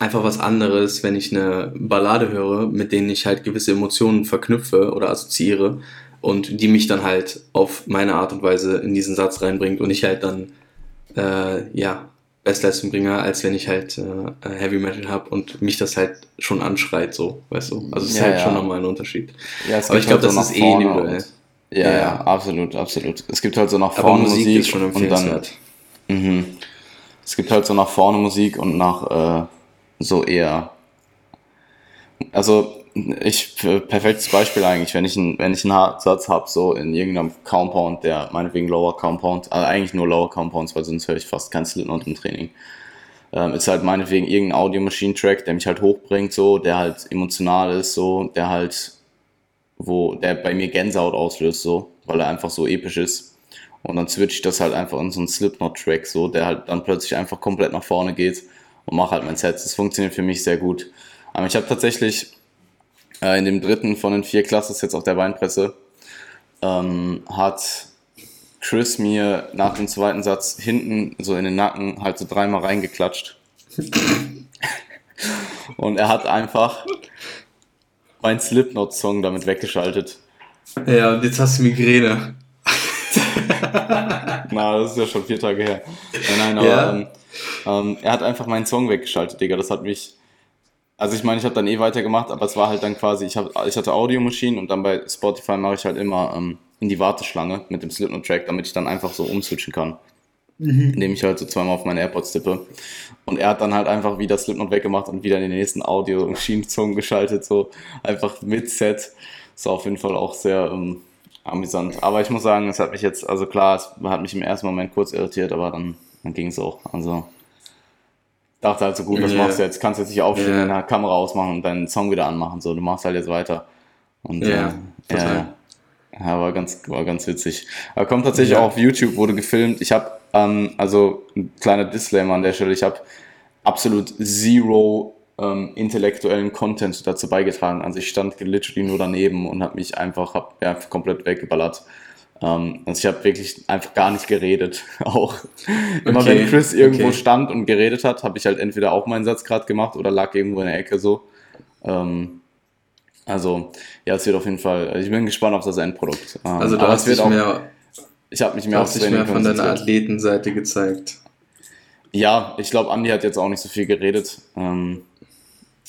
einfach was anderes, wenn ich eine Ballade höre, mit denen ich halt gewisse Emotionen verknüpfe oder assoziiere und die mich dann halt auf meine Art und Weise in diesen Satz reinbringt und ich halt dann äh, ja Bestleistung bringe, als wenn ich halt äh, Heavy Metal habe und mich das halt schon anschreit, so, weißt du. Also es ist ja, halt ja. schon nochmal ein Unterschied. Ja, Aber ich glaube, halt so das ist eh individuell. Ja, ja, ja, absolut, absolut. Es gibt halt so nach vorne Musik, Musik, ist schon und dann. Mh, es gibt halt so nach vorne Musik und nach äh, so eher. Also ich, perfektes Beispiel eigentlich, wenn ich, ein, wenn ich einen Satz habe, so in irgendeinem Compound, der meinetwegen Lower Compound, also eigentlich nur Lower Compounds, weil sonst höre ich fast kein Slipknot im Training. Ähm, ist halt meinetwegen irgendein Audio-Machine-Track, der mich halt hochbringt, so, der halt emotional ist, so, der halt, wo, der bei mir Gänsehaut auslöst, so, weil er einfach so episch ist. Und dann switch ich das halt einfach in so einen Slipknot-Track, so, der halt dann plötzlich einfach komplett nach vorne geht und mache halt mein Set. Das funktioniert für mich sehr gut. Aber ich habe tatsächlich äh, in dem dritten von den vier Classes jetzt auf der Weinpresse, ähm, hat Chris mir nach dem zweiten Satz hinten so in den Nacken halt so dreimal reingeklatscht. [LAUGHS] Und er hat einfach meinen Slipknot-Song damit weggeschaltet. Ja, und jetzt hast du Migräne. [LAUGHS] Na, das ist ja schon vier Tage her. Nein, nein, aber ja. ähm, ähm, er hat einfach meinen Song weggeschaltet, Digga. Das hat mich also ich meine, ich habe dann eh weitergemacht, aber es war halt dann quasi, ich, hab, ich hatte Audiomaschinen und dann bei Spotify mache ich halt immer ähm, in die Warteschlange mit dem Slipknot-Track, damit ich dann einfach so umswitchen kann. Mhm. Indem ich halt so zweimal auf meine AirPods tippe. Und er hat dann halt einfach wieder Slipknot weggemacht und wieder in den nächsten Audio-Maschinen-Song geschaltet, so einfach mit Set. War auf jeden Fall auch sehr ähm, amüsant. Aber ich muss sagen, es hat mich jetzt, also klar, es hat mich im ersten Moment kurz irritiert, aber dann, dann ging es auch. Also dachte halt so, gut, was yeah. machst du jetzt? Kannst jetzt nicht aufstehen, yeah. deine Kamera ausmachen und deinen Song wieder anmachen. So, du machst halt jetzt weiter. Und yeah, äh, ja, ja, war ganz, war ganz witzig. Aber kommt tatsächlich auch auf YouTube, wurde gefilmt. Ich habe, ähm, also ein kleiner Disclaimer an der Stelle, ich habe absolut zero ähm, intellektuellen Content dazu beigetragen. Also ich stand literally nur daneben und habe mich einfach hab, ja, komplett weggeballert. Ähm, also ich habe wirklich einfach gar nicht geredet. [LAUGHS] Auch immer okay, wenn Chris irgendwo okay. stand und geredet hat, habe ich halt entweder auch meinen Satz gerade gemacht oder lag irgendwo in der Ecke so. Ähm, also ja, es wird auf jeden Fall. Ich bin gespannt auf das Endprodukt. Ähm, also du hast dich auch, mehr. Ich habe mich mehr, auf mehr von deiner Athletenseite gezeigt. Ja, ich glaube, Andi hat jetzt auch nicht so viel geredet.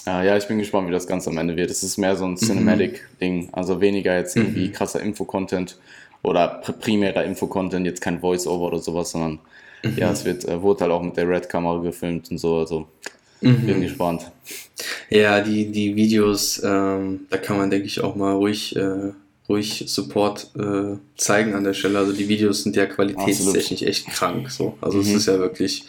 Äh, ja, ich bin gespannt, wie das Ganze am Ende wird. Es ist mehr so ein mhm. Cinematic-Ding, also weniger jetzt irgendwie mhm. krasser Info-Content oder primärer Info-Content, jetzt kein Voice-Over oder sowas, sondern mhm. ja, es wird, äh, wurde halt auch mit der Red-Kamera gefilmt und so, also mhm. bin gespannt. Ja, die, die Videos, ähm, da kann man, denke ich, auch mal ruhig, äh, ruhig Support äh, zeigen an der Stelle. Also die Videos sind ja qualitätstechnisch echt krank, so. Also mhm. es ist ja wirklich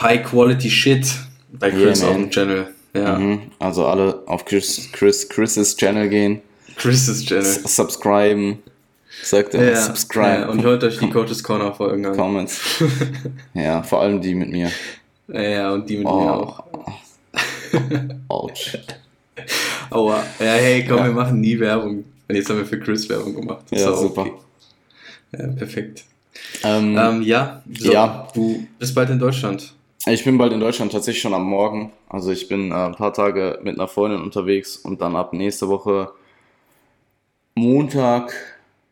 High-Quality Shit bei Chris yeah, auf dem Channel. Ja. Mhm. Also alle auf Chris, Chris, Chris's Channel gehen. Chris's Channel. Subscriben. Sagt er, ja, subscribe. Ja, und hört euch die Coaches Corner Folgen an. Comments. [LAUGHS] ja, vor allem die mit mir. Ja, und die mit oh. mir auch. [LAUGHS] Autsch. Aua. Ja, hey, komm, ja. wir machen nie Werbung. Und jetzt haben wir für Chris Werbung gemacht. Das ja, super. Okay. Ja, perfekt. Ähm, ähm, ja, so, ja, du bist bald in Deutschland. Ich bin bald in Deutschland, tatsächlich schon am Morgen. Also ich bin äh, ein paar Tage mit einer Freundin unterwegs und dann ab nächste Woche Montag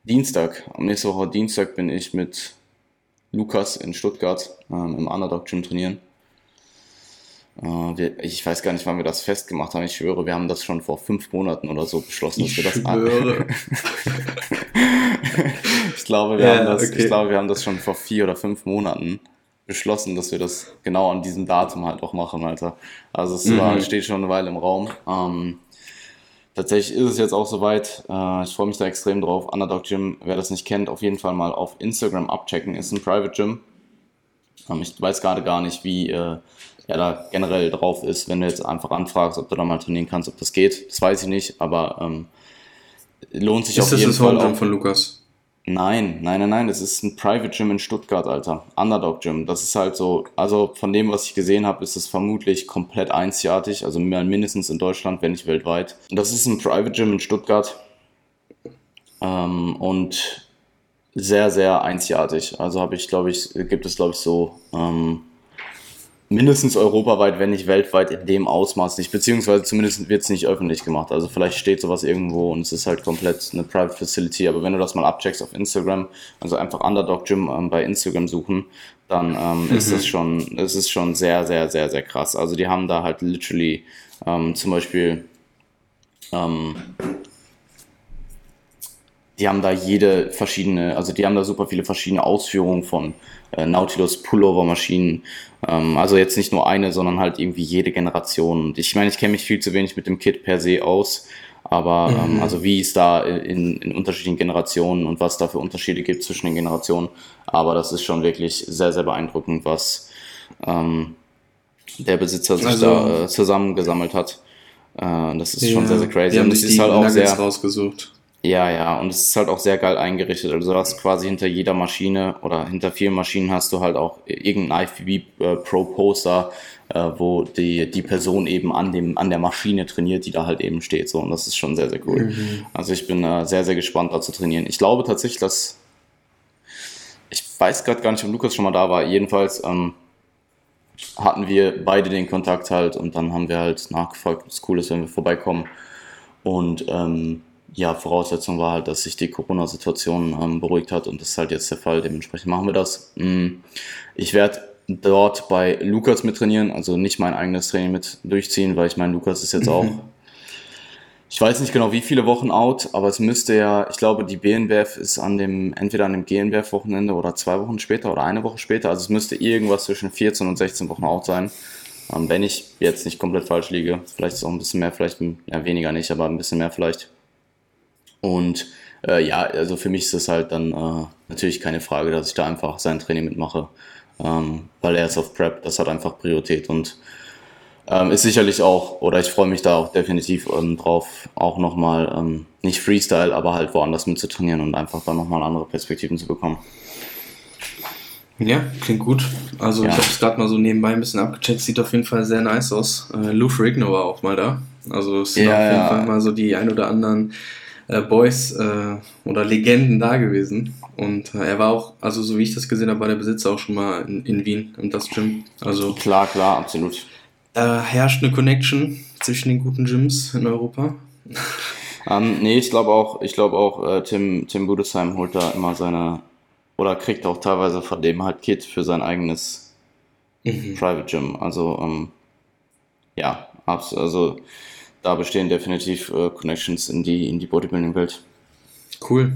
Dienstag, am nächsten Woche Dienstag bin ich mit Lukas in Stuttgart ähm, im Underdog Gym trainieren. Äh, wir, ich weiß gar nicht, wann wir das festgemacht haben. Ich schwöre, wir haben das schon vor fünf Monaten oder so beschlossen, dass ich wir das schwöre. [LAUGHS] ich, glaube, wir ja, haben das, okay. ich glaube, wir haben das schon vor vier oder fünf Monaten beschlossen, dass wir das genau an diesem Datum halt auch machen, Alter. Also es mhm. war, steht schon eine Weile im Raum. Ähm, tatsächlich ist es jetzt auch soweit. Äh, ich freue mich da extrem drauf. Underdog Gym, wer das nicht kennt, auf jeden Fall mal auf Instagram abchecken. Ist ein Private Gym. Ähm, ich weiß gerade gar nicht, wie äh, er da generell drauf ist, wenn du jetzt einfach anfragst, ob du da mal trainieren kannst, ob das geht. Das weiß ich nicht, aber ähm, lohnt sich ist auf jeden Fall. Ist das das Homegym von Lukas? Nein, nein, nein, nein, das ist ein Private Gym in Stuttgart, Alter. Underdog Gym. Das ist halt so, also von dem, was ich gesehen habe, ist es vermutlich komplett einzigartig, also mindestens in Deutschland, wenn nicht weltweit. Das ist ein Private Gym in Stuttgart ähm, und sehr, sehr einzigartig. Also habe ich, glaube ich, gibt es, glaube ich, so ähm, mindestens europaweit, wenn nicht weltweit in dem Ausmaß nicht, beziehungsweise zumindest wird es nicht öffentlich gemacht. Also vielleicht steht sowas irgendwo und es ist halt komplett eine Private Facility, aber wenn du das mal abcheckst auf Instagram, also einfach Underdog Gym ähm, bei Instagram suchen, dann ähm, mhm. ist das schon, es ist schon sehr, sehr, sehr, sehr krass. Also die haben da halt literally ähm, zum Beispiel ähm, die haben da jede verschiedene, also die haben da super viele verschiedene Ausführungen von äh, Nautilus Pullover Maschinen. Ähm, also jetzt nicht nur eine, sondern halt irgendwie jede Generation. Und ich meine, ich kenne mich viel zu wenig mit dem Kit per se aus. Aber ähm, mhm. ähm, also wie es da in, in unterschiedlichen Generationen und was da für Unterschiede gibt zwischen den Generationen. Aber das ist schon wirklich sehr, sehr beeindruckend, was ähm, der Besitzer sich also, da äh, zusammengesammelt hat. Äh, das ist ja, schon sehr, sehr crazy. Die haben und es ist halt auch sehr rausgesucht. Ja, ja, und es ist halt auch sehr geil eingerichtet. Also du hast quasi hinter jeder Maschine oder hinter vielen Maschinen hast du halt auch irgendein IFBB äh, Pro Poster, äh, wo die, die Person eben an, dem, an der Maschine trainiert, die da halt eben steht. So, und das ist schon sehr, sehr cool. Mhm. Also ich bin äh, sehr, sehr gespannt, da zu trainieren. Ich glaube tatsächlich, dass ich weiß gerade gar nicht, ob Lukas schon mal da war. Jedenfalls ähm, hatten wir beide den Kontakt halt und dann haben wir halt nachgefragt, was cool ist, wenn wir vorbeikommen. Und ähm, ja, Voraussetzung war halt, dass sich die Corona-Situation ähm, beruhigt hat und das ist halt jetzt der Fall. Dementsprechend machen wir das. Mm, ich werde dort bei Lukas mit trainieren, also nicht mein eigenes Training mit durchziehen, weil ich meine, Lukas ist jetzt auch, [LAUGHS] ich weiß nicht genau wie viele Wochen out, aber es müsste ja, ich glaube, die BNBF ist an dem, entweder an dem GNBF-Wochenende oder zwei Wochen später oder eine Woche später, also es müsste irgendwas zwischen 14 und 16 Wochen out sein. Ähm, wenn ich jetzt nicht komplett falsch liege, vielleicht ist es auch ein bisschen mehr, vielleicht ja, weniger nicht, aber ein bisschen mehr vielleicht. Und äh, ja, also für mich ist es halt dann äh, natürlich keine Frage, dass ich da einfach sein Training mitmache, ähm, weil er ist auf Prep, das hat einfach Priorität und ähm, ist sicherlich auch, oder ich freue mich da auch definitiv ähm, drauf, auch nochmal, ähm, nicht Freestyle, aber halt woanders mit zu trainieren und einfach dann nochmal andere Perspektiven zu bekommen. Ja, klingt gut. Also ja. ich habe es gerade mal so nebenbei ein bisschen abgecheckt, sieht auf jeden Fall sehr nice aus. Äh, Lou Ferrigno war auch mal da. Also es sind ja, auf jeden ja. Fall mal so die ein oder anderen äh, Boys äh, oder Legenden da gewesen. Und äh, er war auch, also so wie ich das gesehen habe, war der Besitzer auch schon mal in, in Wien im Das Gym. Also klar, klar, absolut. Herrscht eine Connection zwischen den guten Gyms in Europa. ähm, nee, ich glaube auch, ich glaube auch, äh, Tim, Tim Budesheim holt da immer seine, oder kriegt auch teilweise von dem halt Kit für sein eigenes mhm. Private Gym. Also, ähm, ja, also da bestehen definitiv äh, Connections in die, in die Bodybuilding-Welt. Cool.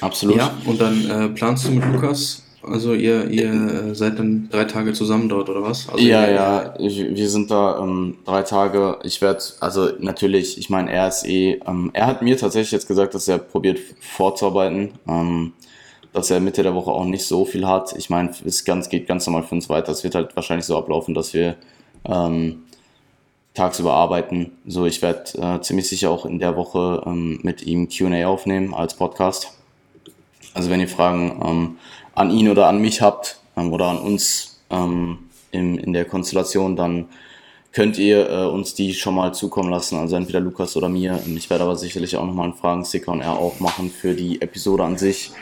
Absolut. Ja, und dann äh, planst du mit Lukas, also ihr, ihr äh, seid dann drei Tage zusammen dort oder was? Also ja, ja, ich, wir sind da ähm, drei Tage. Ich werde, also natürlich, ich meine, er ist eh, ähm, er hat mir tatsächlich jetzt gesagt, dass er probiert vorzuarbeiten, ähm, dass er Mitte der Woche auch nicht so viel hat. Ich meine, es ganz, geht ganz normal für uns weiter. Es wird halt wahrscheinlich so ablaufen, dass wir ähm, tagsüber arbeiten. So, ich werde äh, ziemlich sicher auch in der Woche ähm, mit ihm QA aufnehmen als Podcast. Also wenn ihr Fragen ähm, an ihn oder an mich habt ähm, oder an uns ähm, in, in der Konstellation, dann könnt ihr äh, uns die schon mal zukommen lassen. Also entweder Lukas oder mir. Ich werde aber sicherlich auch nochmal einen Fragensticker und er auch machen für die Episode an sich.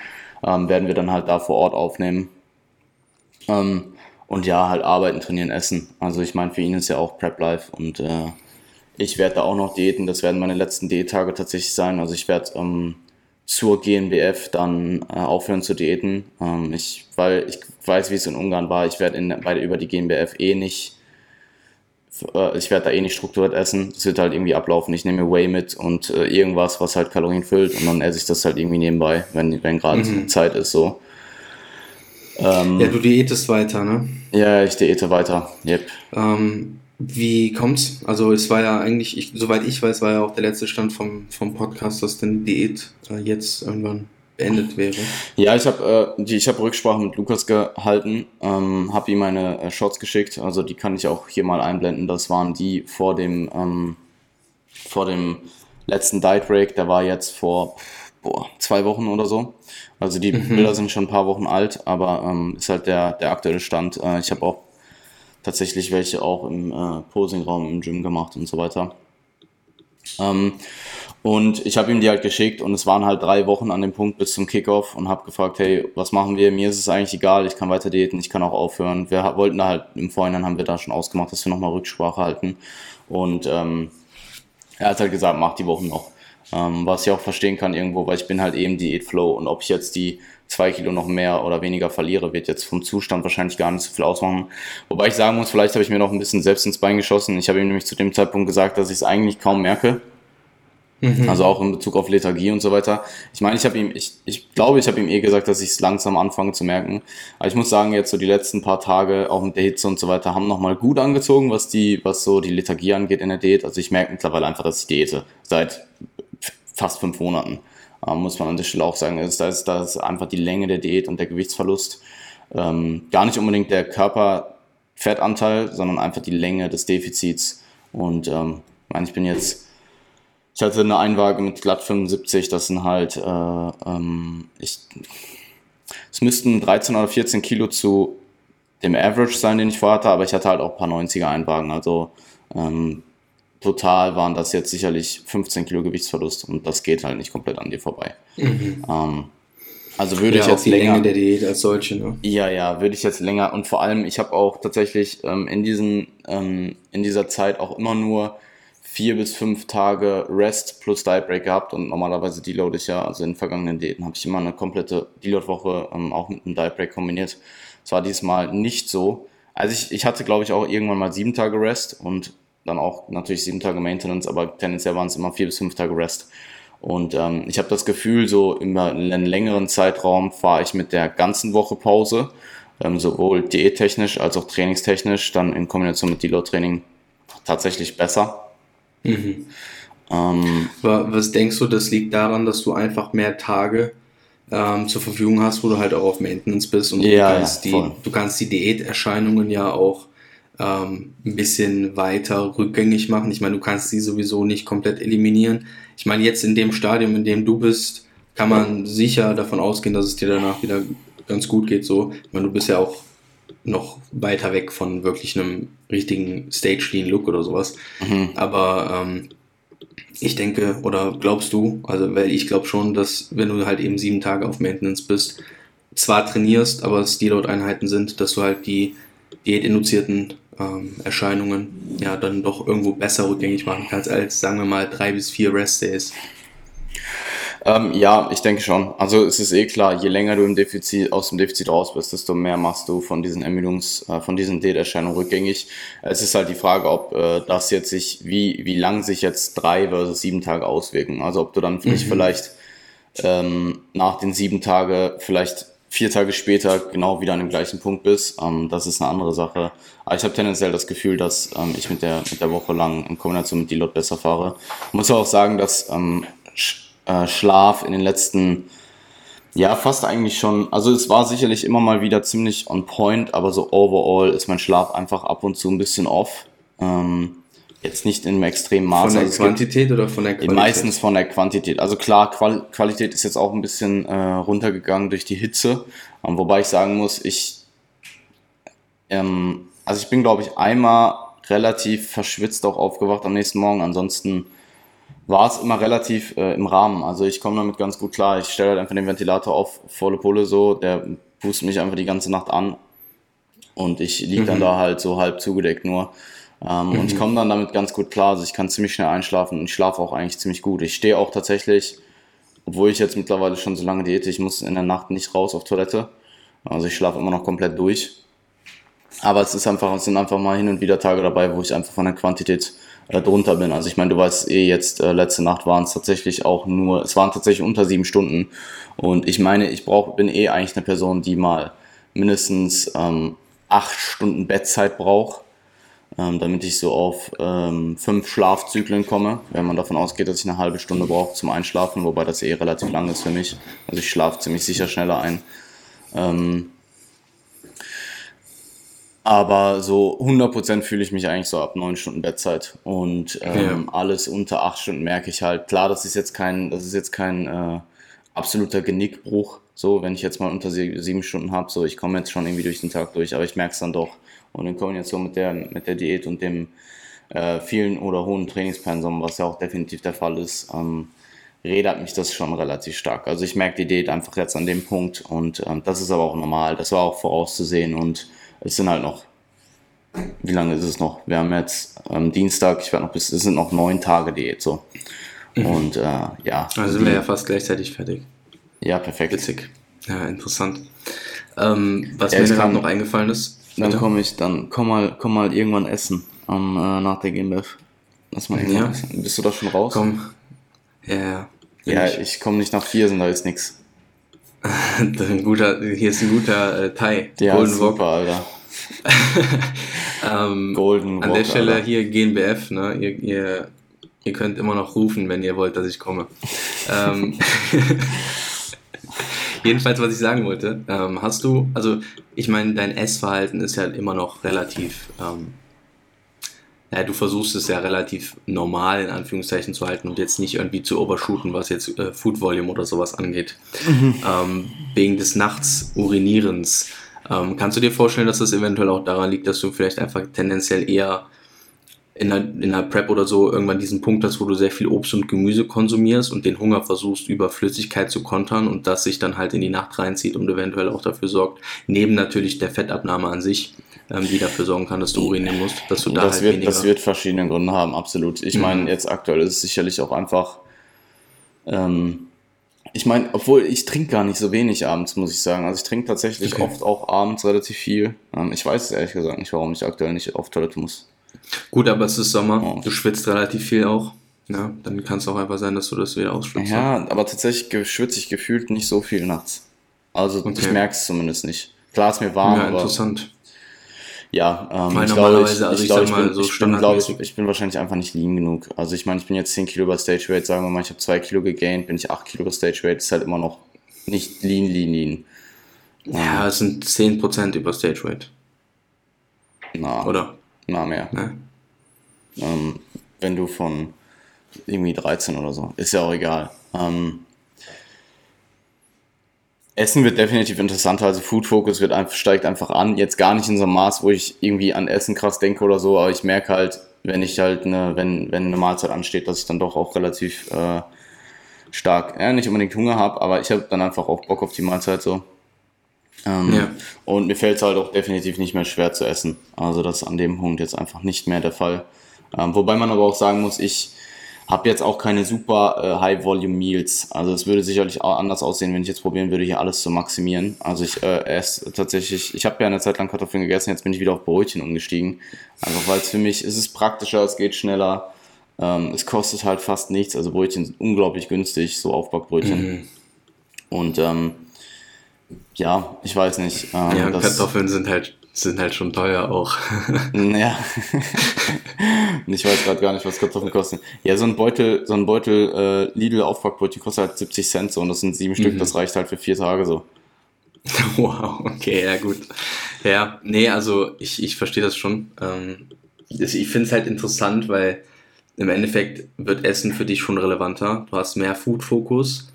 Ähm, werden wir dann halt da vor Ort aufnehmen. Ähm, und ja, halt arbeiten, trainieren, essen. Also ich meine, für ihn ist ja auch Prep Life und äh, ich werde da auch noch diäten. Das werden meine letzten Diättage tatsächlich sein. Also ich werde ähm, zur GNBF dann äh, aufhören zu diäten. Ähm, ich, weil ich weiß, wie es in Ungarn war. Ich werde bei, über die GNBF eh nicht, äh, ich werde da eh nicht strukturiert essen. Es wird halt irgendwie ablaufen. Ich nehme Whey mit und äh, irgendwas, was halt Kalorien füllt und dann esse ich das halt irgendwie nebenbei, wenn, wenn gerade mhm. Zeit ist so. Ähm, ja, du diätest weiter, ne? Ja, ich diete weiter. Yep. Ähm, wie kommt's? Also es war ja eigentlich, ich, soweit ich weiß, war ja auch der letzte Stand vom, vom Podcast, dass denn Diät äh, jetzt irgendwann beendet wäre. Ja, ich habe äh, ich Rücksprache mit Lukas gehalten, ähm, habe ihm meine äh, Shots geschickt, also die kann ich auch hier mal einblenden. Das waren die vor dem ähm, vor dem letzten Diet Break, der war jetzt vor boah, zwei Wochen oder so. Also die mhm. Bilder sind schon ein paar Wochen alt, aber ähm, ist halt der, der aktuelle Stand. Äh, ich habe auch tatsächlich welche auch im äh, Posingraum im Gym gemacht und so weiter. Ähm, und ich habe ihm die halt geschickt und es waren halt drei Wochen an dem Punkt bis zum Kickoff und habe gefragt, hey, was machen wir? Mir ist es eigentlich egal, ich kann weiter diäten, ich kann auch aufhören. Wir wollten da halt im Vorhinein haben wir da schon ausgemacht, dass wir nochmal Rücksprache halten. Und ähm, er hat halt gesagt, mach die Wochen noch. Ähm, was ich auch verstehen kann irgendwo, weil ich bin halt eben Diätflow und ob ich jetzt die zwei Kilo noch mehr oder weniger verliere, wird jetzt vom Zustand wahrscheinlich gar nicht so viel ausmachen. Wobei ich sagen muss, vielleicht habe ich mir noch ein bisschen selbst ins Bein geschossen. Ich habe ihm nämlich zu dem Zeitpunkt gesagt, dass ich es eigentlich kaum merke Mhm. Also auch in Bezug auf Lethargie und so weiter. Ich meine, ich habe ihm, ich, ich glaube, ich habe ihm eh gesagt, dass ich es langsam anfange zu merken. Aber ich muss sagen, jetzt so die letzten paar Tage, auch mit der Hitze und so weiter, haben nochmal gut angezogen, was die, was so die Lethargie angeht in der Diät. Also ich merke mittlerweile einfach, dass ich diete. Seit fast fünf Monaten. Ähm, muss man an der Stelle auch sagen. Da ist, da ist einfach die Länge der Diät und der Gewichtsverlust. Ähm, gar nicht unbedingt der Körperfettanteil, sondern einfach die Länge des Defizits. Und ähm, ich bin jetzt ich hatte eine Einwaage mit glatt 75, das sind halt, äh, ähm, ich, es müssten 13 oder 14 Kilo zu dem Average sein, den ich vorher hatte, aber ich hatte halt auch ein paar 90er Einwagen, also ähm, total waren das jetzt sicherlich 15 Kilo Gewichtsverlust und das geht halt nicht komplett an dir vorbei. Mhm. Ähm, also würde ja, ich jetzt die länger, Länge der Diät als solche, ne? Ja, ja, würde ich jetzt länger und vor allem, ich habe auch tatsächlich ähm, in diesen ähm, in dieser Zeit auch immer nur vier bis fünf Tage Rest plus Diet Break gehabt und normalerweise deload ich ja, also in vergangenen Diäten habe ich immer eine komplette Deload-Woche ähm, auch mit einem Diet Break kombiniert. Das war diesmal nicht so. Also ich, ich hatte, glaube ich, auch irgendwann mal sieben Tage Rest und dann auch natürlich sieben Tage Maintenance, aber tendenziell waren es immer vier bis fünf Tage Rest. Und ähm, ich habe das Gefühl, so immer in einem längeren Zeitraum fahre ich mit der ganzen Woche Pause, ähm, sowohl diättechnisch als auch trainingstechnisch, dann in Kombination mit Deload-Training tatsächlich besser. Mhm. Ähm, was denkst du, das liegt daran, dass du einfach mehr Tage ähm, zur Verfügung hast, wo du halt auch auf Maintenance bist und ja, du, kannst ja, die, du kannst die Diäterscheinungen ja auch ähm, ein bisschen weiter rückgängig machen. Ich meine, du kannst sie sowieso nicht komplett eliminieren. Ich meine, jetzt in dem Stadium, in dem du bist, kann man sicher davon ausgehen, dass es dir danach wieder ganz gut geht. So, ich meine, du bist ja auch noch weiter weg von wirklich einem richtigen Stage Clean Look oder sowas. Mhm. Aber ähm, ich denke, oder glaubst du, also weil ich glaube schon, dass wenn du halt eben sieben Tage auf Maintenance bist, zwar trainierst, aber es Deload-Einheiten sind, dass du halt die diätinduzierten ähm, Erscheinungen ja dann doch irgendwo besser rückgängig machen kannst als, sagen wir mal, drei bis vier Rest Days. Ähm, ja, ich denke schon. Also es ist eh klar, je länger du im Defizit, aus dem Defizit raus bist, desto mehr machst du von diesen Ermüdungs-, äh, von diesen Diäterscheinungen rückgängig. Es ist halt die Frage, ob äh, das jetzt sich, wie, wie lang sich jetzt drei versus sieben Tage auswirken. Also ob du dann mhm. vielleicht ähm, nach den sieben Tagen vielleicht vier Tage später genau wieder an dem gleichen Punkt bist. Ähm, das ist eine andere Sache. Aber ich habe tendenziell das Gefühl, dass ähm, ich mit der, mit der Woche lang in Kombination mit Deload besser fahre. Muss auch sagen, dass ähm, äh, Schlaf in den letzten, ja, fast eigentlich schon, also es war sicherlich immer mal wieder ziemlich on point, aber so overall ist mein Schlaf einfach ab und zu ein bisschen off. Ähm, jetzt nicht in einem extremen Maße. Von der also Quantität oder von der Qualität? Meistens von der Quantität. Also klar, Qual Qualität ist jetzt auch ein bisschen äh, runtergegangen durch die Hitze. Ähm, wobei ich sagen muss, ich, ähm, also ich bin glaube ich einmal relativ verschwitzt auch aufgewacht am nächsten Morgen. Ansonsten war es immer relativ äh, im Rahmen. Also ich komme damit ganz gut klar. Ich stelle halt einfach den Ventilator auf volle Pulle so, der pustet mich einfach die ganze Nacht an und ich liege mhm. dann da halt so halb zugedeckt nur. Ähm, mhm. Und ich komme dann damit ganz gut klar. Also ich kann ziemlich schnell einschlafen und ich schlafe auch eigentlich ziemlich gut. Ich stehe auch tatsächlich, obwohl ich jetzt mittlerweile schon so lange diete, ich muss in der Nacht nicht raus auf Toilette. Also ich schlafe immer noch komplett durch. Aber es ist einfach, es sind einfach mal hin und wieder Tage dabei, wo ich einfach von der Quantität äh, drunter bin. Also ich meine, du weißt eh jetzt, äh, letzte Nacht waren es tatsächlich auch nur, es waren tatsächlich unter sieben Stunden. Und ich meine, ich brauche, bin eh eigentlich eine Person, die mal mindestens ähm, acht Stunden Bettzeit brauche, ähm, damit ich so auf ähm, fünf Schlafzyklen komme. Wenn man davon ausgeht, dass ich eine halbe Stunde brauche zum Einschlafen, wobei das eh relativ lang ist für mich. Also ich schlafe ziemlich sicher schneller ein. Ähm, aber so 100% fühle ich mich eigentlich so ab 9 Stunden Bettzeit. Und ähm, ja. alles unter 8 Stunden merke ich halt. Klar, das ist jetzt kein, das ist jetzt kein äh, absoluter Genickbruch. So, wenn ich jetzt mal unter 7 Stunden habe, so ich komme jetzt schon irgendwie durch den Tag durch, aber ich merke es dann doch. Und in Kombination mit der, mit der Diät und dem äh, vielen oder hohen Trainingspensum, was ja auch definitiv der Fall ist, ähm, rädert mich das schon relativ stark. Also ich merke die Diät einfach jetzt an dem Punkt und ähm, das ist aber auch normal. Das war auch vorauszusehen und es sind halt noch, wie lange ist es noch? Wir haben jetzt ähm, Dienstag, ich werde noch bis, es sind noch neun Tage Diät so. Mhm. Und äh, ja. Also sind wir ja fast gleichzeitig fertig. Ja, perfekt. Witzig. Ja, interessant. Ähm, was ja, mir gerade noch eingefallen ist. Dann komme ich, dann komm mal, komm mal irgendwann essen am, äh, nach der GmbF. Lass mal ja. essen. Bist du da schon raus? Komm. Ja, ja. Ja, ich, ich komme nicht nach Viersen, da ist ein [LAUGHS] guter, hier ist ein guter äh, Thai. Ja, Golden super, Wok. Alter. [LAUGHS] ähm, Golden An Wok, der Stelle Alter. hier GNBF, ne? Ihr, ihr, ihr könnt immer noch rufen, wenn ihr wollt, dass ich komme. [LAUGHS] ähm, jedenfalls, was ich sagen wollte, ähm, hast du, also ich meine, dein Essverhalten ist ja immer noch relativ ähm, ja, du versuchst es ja relativ normal in Anführungszeichen zu halten und jetzt nicht irgendwie zu overshooten, was jetzt äh, Food Volume oder sowas angeht. Mhm. Ähm, wegen des Nachts Urinierens. Ähm, kannst du dir vorstellen, dass das eventuell auch daran liegt, dass du vielleicht einfach tendenziell eher in einer, in einer Prep oder so irgendwann diesen Punkt hast, wo du sehr viel Obst und Gemüse konsumierst und den Hunger versuchst über Flüssigkeit zu kontern und das sich dann halt in die Nacht reinzieht und eventuell auch dafür sorgt, neben natürlich der Fettabnahme an sich, ähm, die dafür sorgen kann, dass du urinieren musst, dass du da das halt wird, weniger... Das wird verschiedene Gründe haben, absolut. Ich mhm. meine, jetzt aktuell ist es sicherlich auch einfach... Ähm, ich meine, obwohl ich trinke gar nicht so wenig abends, muss ich sagen. Also ich trinke tatsächlich okay. oft auch abends relativ viel. Ähm, ich weiß es ehrlich gesagt nicht, warum ich aktuell nicht auf Toilette muss. Gut, aber es ist Sommer. Oh. Du schwitzt relativ viel auch. Ja, dann kann es auch einfach sein, dass du das wieder ausschwitzt. Ja, aber tatsächlich schwitze ich gefühlt nicht so viel nachts. Also okay. ich merke es zumindest nicht. Klar ist mir warm, ja, interessant. Ja, ähm, ich glaube, ich, also ich, ich, glaub, ich, bin, so ich, bin, glaub, ich, ich bin wahrscheinlich einfach nicht lean genug. Also ich meine, ich bin jetzt 10 Kilo über Stage Weight, sagen wir mal, ich habe 2 Kilo gegaint, bin ich 8 Kilo über Stage Weight, ist halt immer noch nicht lean, lean, lean. Ja, es sind 10% über Stage Weight. Na. Oder? Na, mehr. Ne? Ähm, wenn du von irgendwie 13 oder so, ist ja auch egal. Ähm, Essen wird definitiv interessanter, also Food Focus wird einfach, steigt einfach an. Jetzt gar nicht in so einem Maß, wo ich irgendwie an Essen krass denke oder so, aber ich merke halt, wenn ich halt eine, wenn, wenn eine Mahlzeit ansteht, dass ich dann doch auch relativ äh, stark, ja, nicht unbedingt Hunger habe, aber ich habe dann einfach auch Bock auf die Mahlzeit so. Ähm, ja. Und mir fällt es halt auch definitiv nicht mehr schwer zu essen. Also das ist an dem Punkt jetzt einfach nicht mehr der Fall. Ähm, wobei man aber auch sagen muss, ich habe jetzt auch keine super äh, High-Volume-Meals. Also es würde sicherlich auch anders aussehen, wenn ich jetzt probieren würde, hier alles zu maximieren. Also ich äh, esse tatsächlich, ich habe ja eine Zeit lang Kartoffeln gegessen, jetzt bin ich wieder auf Brötchen umgestiegen. Einfach weil es für mich, es ist praktischer, es geht schneller. Ähm, es kostet halt fast nichts. Also Brötchen sind unglaublich günstig, so Aufbackbrötchen. Mhm. Und ähm, ja, ich weiß nicht. Ähm, ja, Kartoffeln sind halt sind halt schon teuer auch. [LAUGHS] ja. [LAUGHS] ich weiß gerade gar nicht, was Kartoffeln kosten. Ja, so ein Beutel, so ein Beutel äh, Lidl Aufpackbrötchen kostet halt 70 Cent so und das sind sieben mhm. Stück, das reicht halt für vier Tage so. [LAUGHS] Wow, okay, ja gut. Ja, nee, also ich, ich verstehe das schon. Ähm, ich finde es halt interessant, weil im Endeffekt wird Essen für dich schon relevanter. Du hast mehr Food-Fokus,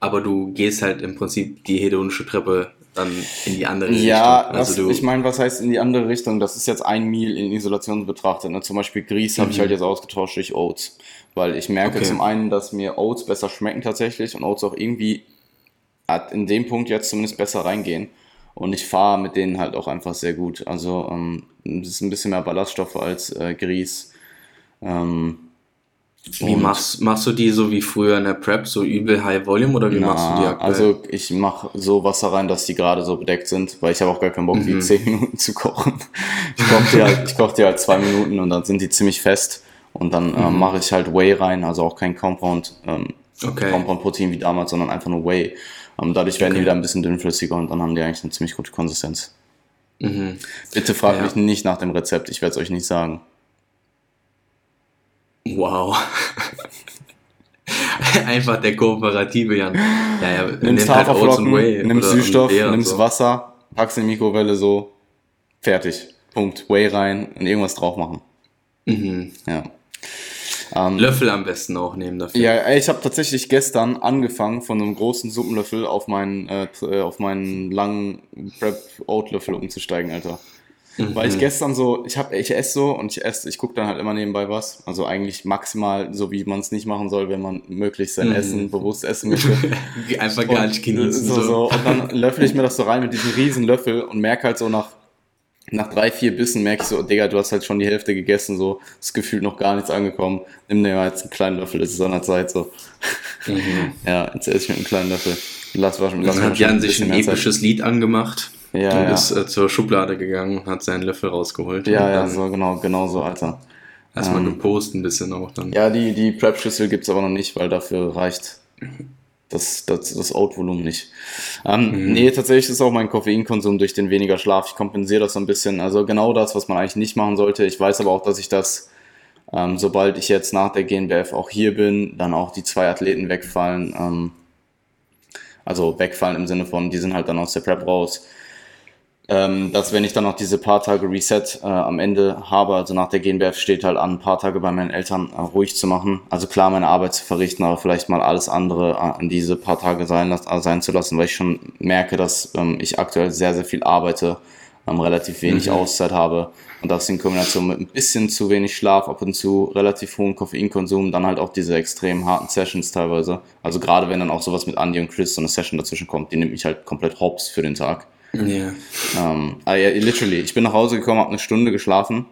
aber du gehst halt im Prinzip die hedonische Treppe dann in die andere Richtung. Ja, also ich meine, was heißt in die andere Richtung? Das ist jetzt ein Meal in Isolation betrachtet. Ne? Zum Beispiel Grieß mhm. habe ich halt jetzt ausgetauscht durch Oats. Weil ich merke okay. zum einen, dass mir Oats besser schmecken tatsächlich und Oats auch irgendwie in dem Punkt jetzt zumindest besser reingehen. Und ich fahre mit denen halt auch einfach sehr gut. Also ähm, es ist ein bisschen mehr Ballaststoffe als äh, Grieß. Ähm, wie machst, machst du die so wie früher in der Prep, so übel High Volume oder wie na, machst du die aktuell? Also ich mache so Wasser rein, dass die gerade so bedeckt sind, weil ich habe auch gar keinen Bock, mhm. die 10 Minuten zu kochen. Ich koche die, halt, koch die halt zwei Minuten und dann sind die ziemlich fest. Und dann äh, mhm. äh, mache ich halt Whey rein, also auch kein Compound. Ähm, okay. Compound-Protein wie damals, sondern einfach nur Whey. Ähm, dadurch werden okay. die wieder ein bisschen dünnflüssiger und dann haben die eigentlich eine ziemlich gute Konsistenz. Mhm. Bitte fragt ja. mich nicht nach dem Rezept, ich werde es euch nicht sagen. Wow. [LAUGHS] Einfach der kooperative Jan. Ja, ja, nimmst halt Haferflocken, halt nimmst Süßstoff, nimmst so. Wasser, packst in die Mikrowelle so, fertig. Punkt. Whey rein und irgendwas drauf machen. Mhm. Ja. Ähm, Löffel am besten auch nehmen dafür. Ja, ich habe tatsächlich gestern angefangen, von einem großen Suppenlöffel auf meinen, äh auf meinen langen Prep-Oat-Löffel umzusteigen, Alter. Mhm. Weil ich gestern so, ich habe, ich esse so und ich esse, ich gucke dann halt immer nebenbei was. Also eigentlich maximal so, wie man es nicht machen soll, wenn man möglichst sein mhm. Essen bewusst essen möchte. [LAUGHS] Einfach gar nicht genießen. So, so. Und dann löffel ich mir das so rein mit diesem riesen Löffel und merke halt so nach nach drei, vier Bissen merkst du, Digga, du hast halt schon die Hälfte gegessen, so, ist gefühlt noch gar nichts angekommen. Nimm dir mal jetzt einen kleinen Löffel, es ist an der Zeit, so. Mhm. [LAUGHS] ja, jetzt esse ich mit einem kleinen Löffel. Lass waschen, lass Dann hat Jan sich ein episches Lied angemacht. Ja, und ja. ist äh, zur Schublade gegangen und hat seinen Löffel rausgeholt. Ja, ja, so, genau, genau so, Alter. Erstmal ähm, gepostet ein bisschen auch dann. Ja, die, die Prep-Schüssel gibt's aber noch nicht, weil dafür reicht das, das, das Out-Volumen nicht. Ähm, mhm. Nee, tatsächlich ist auch mein Koffeinkonsum durch den weniger Schlaf. Ich kompensiere das so ein bisschen. Also genau das, was man eigentlich nicht machen sollte. Ich weiß aber auch, dass ich das, ähm, sobald ich jetzt nach der GNBF auch hier bin, dann auch die zwei Athleten wegfallen. Ähm, also wegfallen im Sinne von, die sind halt dann aus der Prep raus ähm, dass wenn ich dann noch diese paar Tage Reset äh, am Ende habe, also nach der GNBF steht halt an, ein paar Tage bei meinen Eltern äh, ruhig zu machen, also klar meine Arbeit zu verrichten, aber vielleicht mal alles andere äh, an diese paar Tage sein, äh, sein zu lassen, weil ich schon merke, dass ähm, ich aktuell sehr, sehr viel arbeite, ähm, relativ wenig mhm. Auszeit habe und das in Kombination mit ein bisschen zu wenig Schlaf, ab und zu relativ hohen Koffeinkonsum, dann halt auch diese extrem harten Sessions teilweise, also gerade wenn dann auch sowas mit Andy und Chris so eine Session dazwischen kommt, die nimmt mich halt komplett hops für den Tag. Ja. Ähm, ah, ja, literally. Ich bin nach Hause gekommen, habe eine Stunde geschlafen,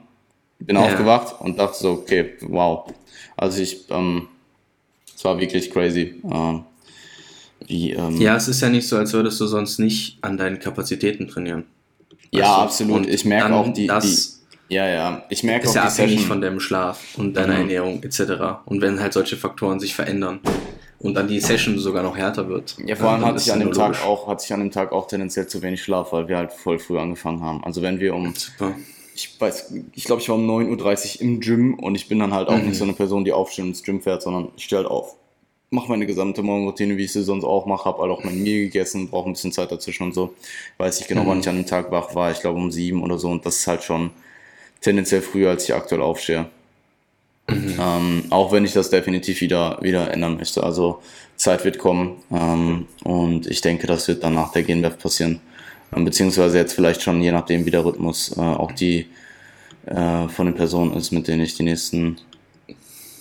bin ja. aufgewacht und dachte so, okay, wow. Also ich, ähm, es war wirklich crazy. Ähm, wie, ähm, ja, es ist ja nicht so, als würdest du sonst nicht an deinen Kapazitäten trainieren. Ja, du? absolut. Ich merke auch die, das die, ja, ja. Ich merke ist auch ja abhängig Session. von deinem Schlaf und deiner mhm. Ernährung etc. Und wenn halt solche Faktoren sich verändern und dann die Session sogar noch härter wird. Ja, vor allem hatte ich an dem Tag auch, hatte ich an dem Tag auch tendenziell zu wenig Schlaf, weil wir halt voll früh angefangen haben. Also wenn wir um, Super. ich weiß, ich glaube, ich war um 9.30 Uhr im Gym und ich bin dann halt auch mhm. nicht so eine Person, die aufsteht und ins Gym fährt, sondern ich stehe halt auf, mache meine gesamte Morgenroutine, wie ich sie sonst auch mache, habe halt auch mein Meal gegessen, brauche ein bisschen Zeit dazwischen und so. Weiß ich genau, mhm. wann ich an dem Tag wach war. Ich glaube um sieben oder so und das ist halt schon tendenziell früher, als ich aktuell aufstehe. Mhm. Ähm, auch wenn ich das definitiv wieder, wieder ändern möchte. Also Zeit wird kommen ähm, und ich denke, das wird dann nach der GNBF passieren. Ähm, beziehungsweise jetzt vielleicht schon, je nachdem, wie der Rhythmus äh, auch die äh, von den Personen ist, mit denen ich die nächsten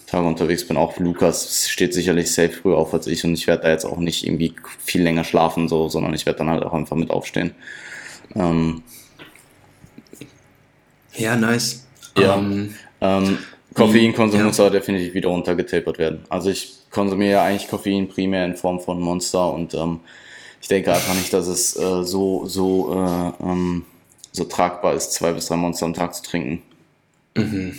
Tage unterwegs bin. Auch Lukas steht sicherlich safe früher auf als ich und ich werde da jetzt auch nicht irgendwie viel länger schlafen, so, sondern ich werde dann halt auch einfach mit aufstehen. Ähm, ja, nice. Ja. Um, ähm, ähm Koffeinkonsum ja. muss aber definitiv wieder runtergetapert werden. Also ich konsumiere ja eigentlich Koffein primär in Form von Monster und ähm, ich denke einfach nicht, dass es äh, so, so, äh, ähm, so tragbar ist, zwei bis drei Monster am Tag zu trinken. Mhm.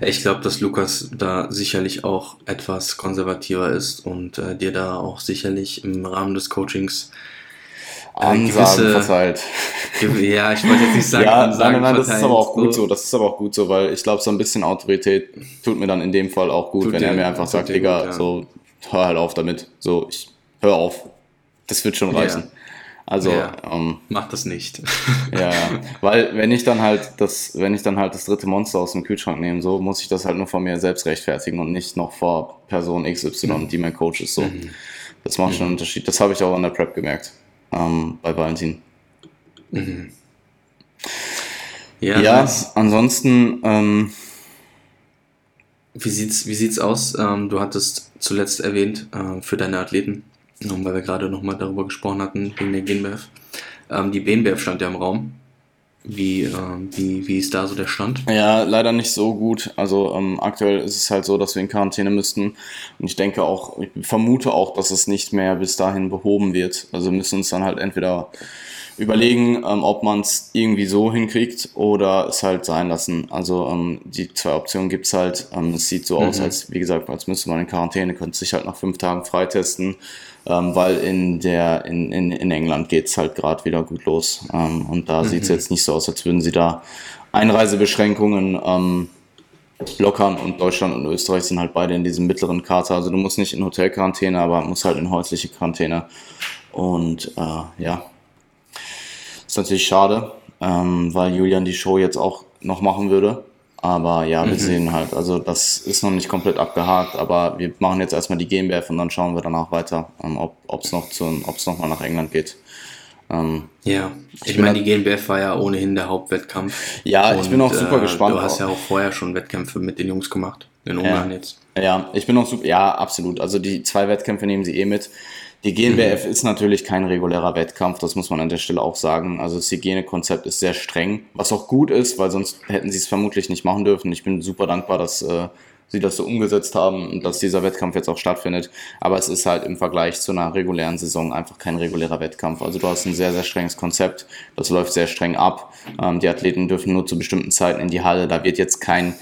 Ich glaube, dass Lukas da sicherlich auch etwas konservativer ist und äh, dir da auch sicherlich im Rahmen des Coachings Ansagen gewisse, verteilt. Ja, ich wollte jetzt nicht [LAUGHS] sagen, ja, Ansagen nein, nein, nein, das ist aber auch gut so. Das ist aber auch gut so, weil ich glaube, so ein bisschen Autorität tut mir dann in dem Fall auch gut, tut wenn er mir einfach sagt, Digga, ja. so, hör halt auf damit. So, ich hör auf. Das wird schon reichen. Ja. Also, ja, ähm, mach das nicht. [LAUGHS] ja, weil wenn ich dann halt das, wenn ich dann halt das dritte Monster aus dem Kühlschrank nehme, so muss ich das halt nur von mir selbst rechtfertigen und nicht noch vor Person XY, mhm. die mein Coach ist. So, mhm. das macht schon einen mhm. Unterschied. Das habe ich auch an der Prep gemerkt ähm, bei Valentin. Mhm. Ja, ja ansonsten. Ähm, wie sieht's, wie sieht's aus? Ähm, du hattest zuletzt erwähnt äh, für deine Athleten, ähm, weil wir gerade nochmal darüber gesprochen hatten, wegen der GNBF. Ähm, die BNBF stand ja im Raum. Wie, äh, wie, wie ist da so der Stand? Ja, leider nicht so gut. Also ähm, aktuell ist es halt so, dass wir in Quarantäne müssten. Und ich denke auch, ich vermute auch, dass es nicht mehr bis dahin behoben wird. Also wir müssen uns dann halt entweder überlegen, ähm, ob man es irgendwie so hinkriegt oder es halt sein lassen. Also ähm, die zwei Optionen gibt's halt. Ähm, es sieht so mhm. aus, als wie gesagt, als müsste man in Quarantäne, könnte sich halt nach fünf Tagen freitesten, ähm, weil in der in, in, in England geht's halt gerade wieder gut los. Ähm, und da mhm. sieht's jetzt nicht so aus, als würden sie da Einreisebeschränkungen ähm, lockern und Deutschland und Österreich sind halt beide in diesem mittleren Kater. Also du musst nicht in Hotelquarantäne, aber musst halt in häusliche Quarantäne. Und äh, ja, ist natürlich schade, ähm, weil Julian die Show jetzt auch noch machen würde. Aber ja, wir mhm. sehen halt, also das ist noch nicht komplett abgehakt, aber wir machen jetzt erstmal die GmbF und dann schauen wir danach weiter, ähm, ob es noch, noch mal nach England geht. Ähm, ja, ich, ich meine, die GmbF war ja ohnehin der Hauptwettkampf. Ja, und, ich bin auch super äh, gespannt. Du hast ja auch vorher schon Wettkämpfe mit den Jungs gemacht, in Ungarn ja. jetzt. Ja, ich bin auch super, ja, absolut. Also die zwei Wettkämpfe nehmen sie eh mit. Die GNBF mhm. ist natürlich kein regulärer Wettkampf, das muss man an der Stelle auch sagen. Also das Hygienekonzept ist sehr streng, was auch gut ist, weil sonst hätten sie es vermutlich nicht machen dürfen. Ich bin super dankbar, dass äh, sie das so umgesetzt haben und dass dieser Wettkampf jetzt auch stattfindet. Aber es ist halt im Vergleich zu einer regulären Saison einfach kein regulärer Wettkampf. Also du hast ein sehr, sehr strenges Konzept, das läuft sehr streng ab. Ähm, die Athleten dürfen nur zu bestimmten Zeiten in die Halle. Da wird jetzt kein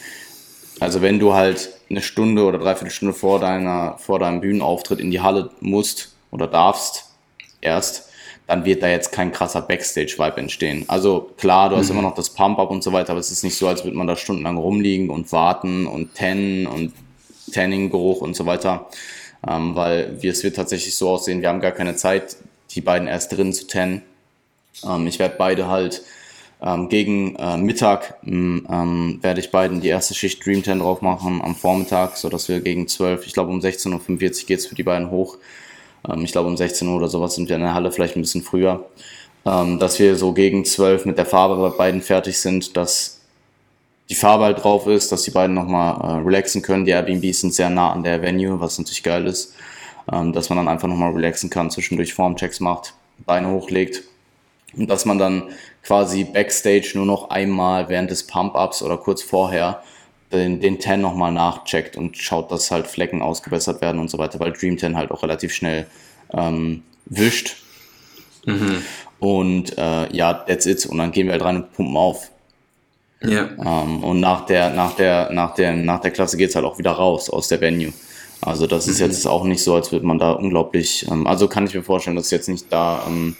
also wenn du halt eine Stunde oder dreiviertel Stunde vor deiner, vor deinem Bühnenauftritt in die Halle musst, oder darfst erst, dann wird da jetzt kein krasser Backstage-Vibe entstehen. Also klar, du hast mhm. immer noch das Pump-Up und so weiter, aber es ist nicht so, als würde man da stundenlang rumliegen und warten und tennen und Tanning-Geruch und so weiter. Ähm, weil wir, es wird tatsächlich so aussehen, wir haben gar keine Zeit, die beiden erst drin zu tennen. Ähm, ich werde beide halt ähm, gegen äh, Mittag ähm, werde ich beiden die erste Schicht Dream 10 drauf machen am Vormittag, so dass wir gegen 12, ich glaube um 16.45 Uhr geht es für die beiden hoch. Ähm, ich glaube um 16 Uhr oder sowas sind wir in der Halle, vielleicht ein bisschen früher. Ähm, dass wir so gegen 12 mit der Farbe bei beiden fertig sind, dass die Farbe halt drauf ist, dass die beiden nochmal äh, relaxen können. Die Airbnbs sind sehr nah an der Venue, was natürlich geil ist. Ähm, dass man dann einfach nochmal relaxen kann, zwischendurch Formchecks macht, Beine hochlegt. Und dass man dann quasi Backstage nur noch einmal während des Pump-Ups oder kurz vorher den, den 10 nochmal nachcheckt und schaut, dass halt Flecken ausgebessert werden und so weiter, weil Dream 10 halt auch relativ schnell ähm, wischt. Mhm. Und äh, ja, that's it. Und dann gehen wir halt rein und pumpen auf. Ja. Ähm, und nach der, nach der, nach der, nach der Klasse geht's halt auch wieder raus aus der Venue. Also das ist mhm. jetzt auch nicht so, als würde man da unglaublich, ähm, also kann ich mir vorstellen, dass jetzt nicht da ähm,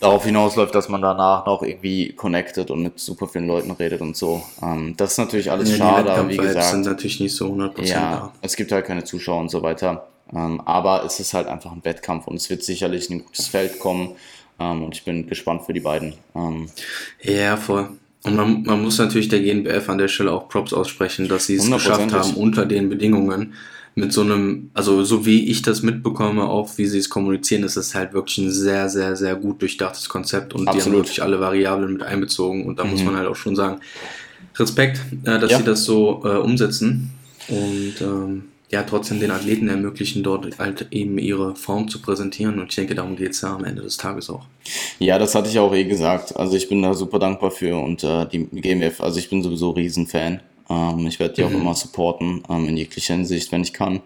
darauf hinausläuft, dass man danach noch irgendwie connected und mit super vielen Leuten redet und so. Ähm, das ist natürlich alles ja, schade, aber wie gesagt. sind natürlich nicht so 100% ja, da. Es gibt halt keine Zuschauer und so weiter. Ähm, aber es ist halt einfach ein Wettkampf und es wird sicherlich ein gutes Feld kommen. Ähm, und ich bin gespannt für die beiden. Ähm, ja, voll. Und man, man muss natürlich der GNBF an der Stelle auch Props aussprechen, dass sie es geschafft haben unter den Bedingungen mit so einem, also so wie ich das mitbekomme, auch wie sie es kommunizieren, ist es halt wirklich ein sehr, sehr, sehr gut durchdachtes Konzept und Absolut. die haben wirklich alle Variablen mit einbezogen und da mhm. muss man halt auch schon sagen, Respekt, äh, dass ja. sie das so äh, umsetzen und ähm, ja, trotzdem den Athleten ermöglichen, dort halt eben ihre Form zu präsentieren und ich denke, darum geht es ja am Ende des Tages auch. Ja, das hatte ich auch eh gesagt, also ich bin da super dankbar für und äh, die GMF, also ich bin sowieso Riesenfan ähm, ich werde die mhm. auch immer supporten, ähm, in jeglicher Hinsicht, wenn ich kann.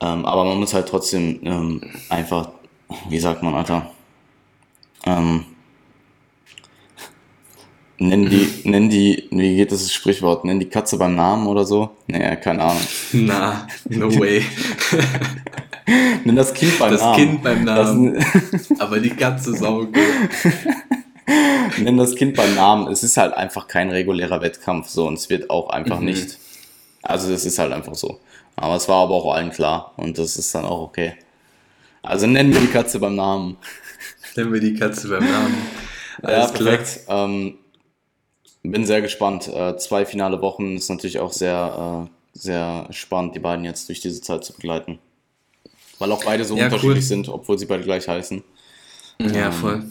Ähm, aber man muss halt trotzdem ähm, einfach, wie sagt man, Alter, ähm, nennen die, [LAUGHS] nennen die, wie geht das Sprichwort, nennen die Katze beim Namen oder so? Nee, keine Ahnung. [LAUGHS] Na, no way. [LAUGHS] Nenn das Kind beim das Namen. Das Kind beim Namen. aber die Katze ist auch gut. Nenn das Kind beim Namen. Es ist halt einfach kein regulärer Wettkampf so und es wird auch einfach mhm. nicht. Also es ist halt einfach so. Aber es war aber auch allen klar und das ist dann auch okay. Also nennen wir die Katze beim Namen. Nennen wir die Katze beim Namen. [LAUGHS] Alles ja, perfekt. Ähm, bin sehr gespannt. Äh, zwei finale Wochen ist natürlich auch sehr, äh, sehr spannend, die beiden jetzt durch diese Zeit zu begleiten. Weil auch beide so ja, unterschiedlich cool. sind, obwohl sie beide gleich heißen. Ja, ähm, voll.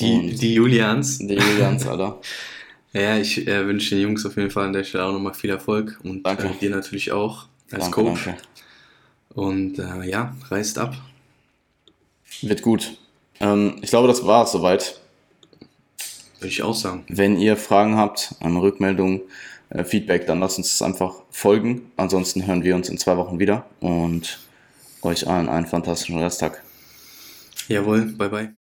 Die, die Julians. Die Julians, Alter. [LAUGHS] ja, ich äh, wünsche den Jungs auf jeden Fall an der Stelle auch nochmal viel Erfolg und danke. Äh, dir natürlich auch als danke, Coach. Danke. Und äh, ja, reist ab. Wird gut. Ähm, ich glaube, das war es soweit. Würde ich auch sagen. Wenn ihr Fragen habt, eine Rückmeldung, äh, Feedback, dann lasst uns das einfach folgen. Ansonsten hören wir uns in zwei Wochen wieder und euch allen einen fantastischen Resttag. Jawohl, bye bye.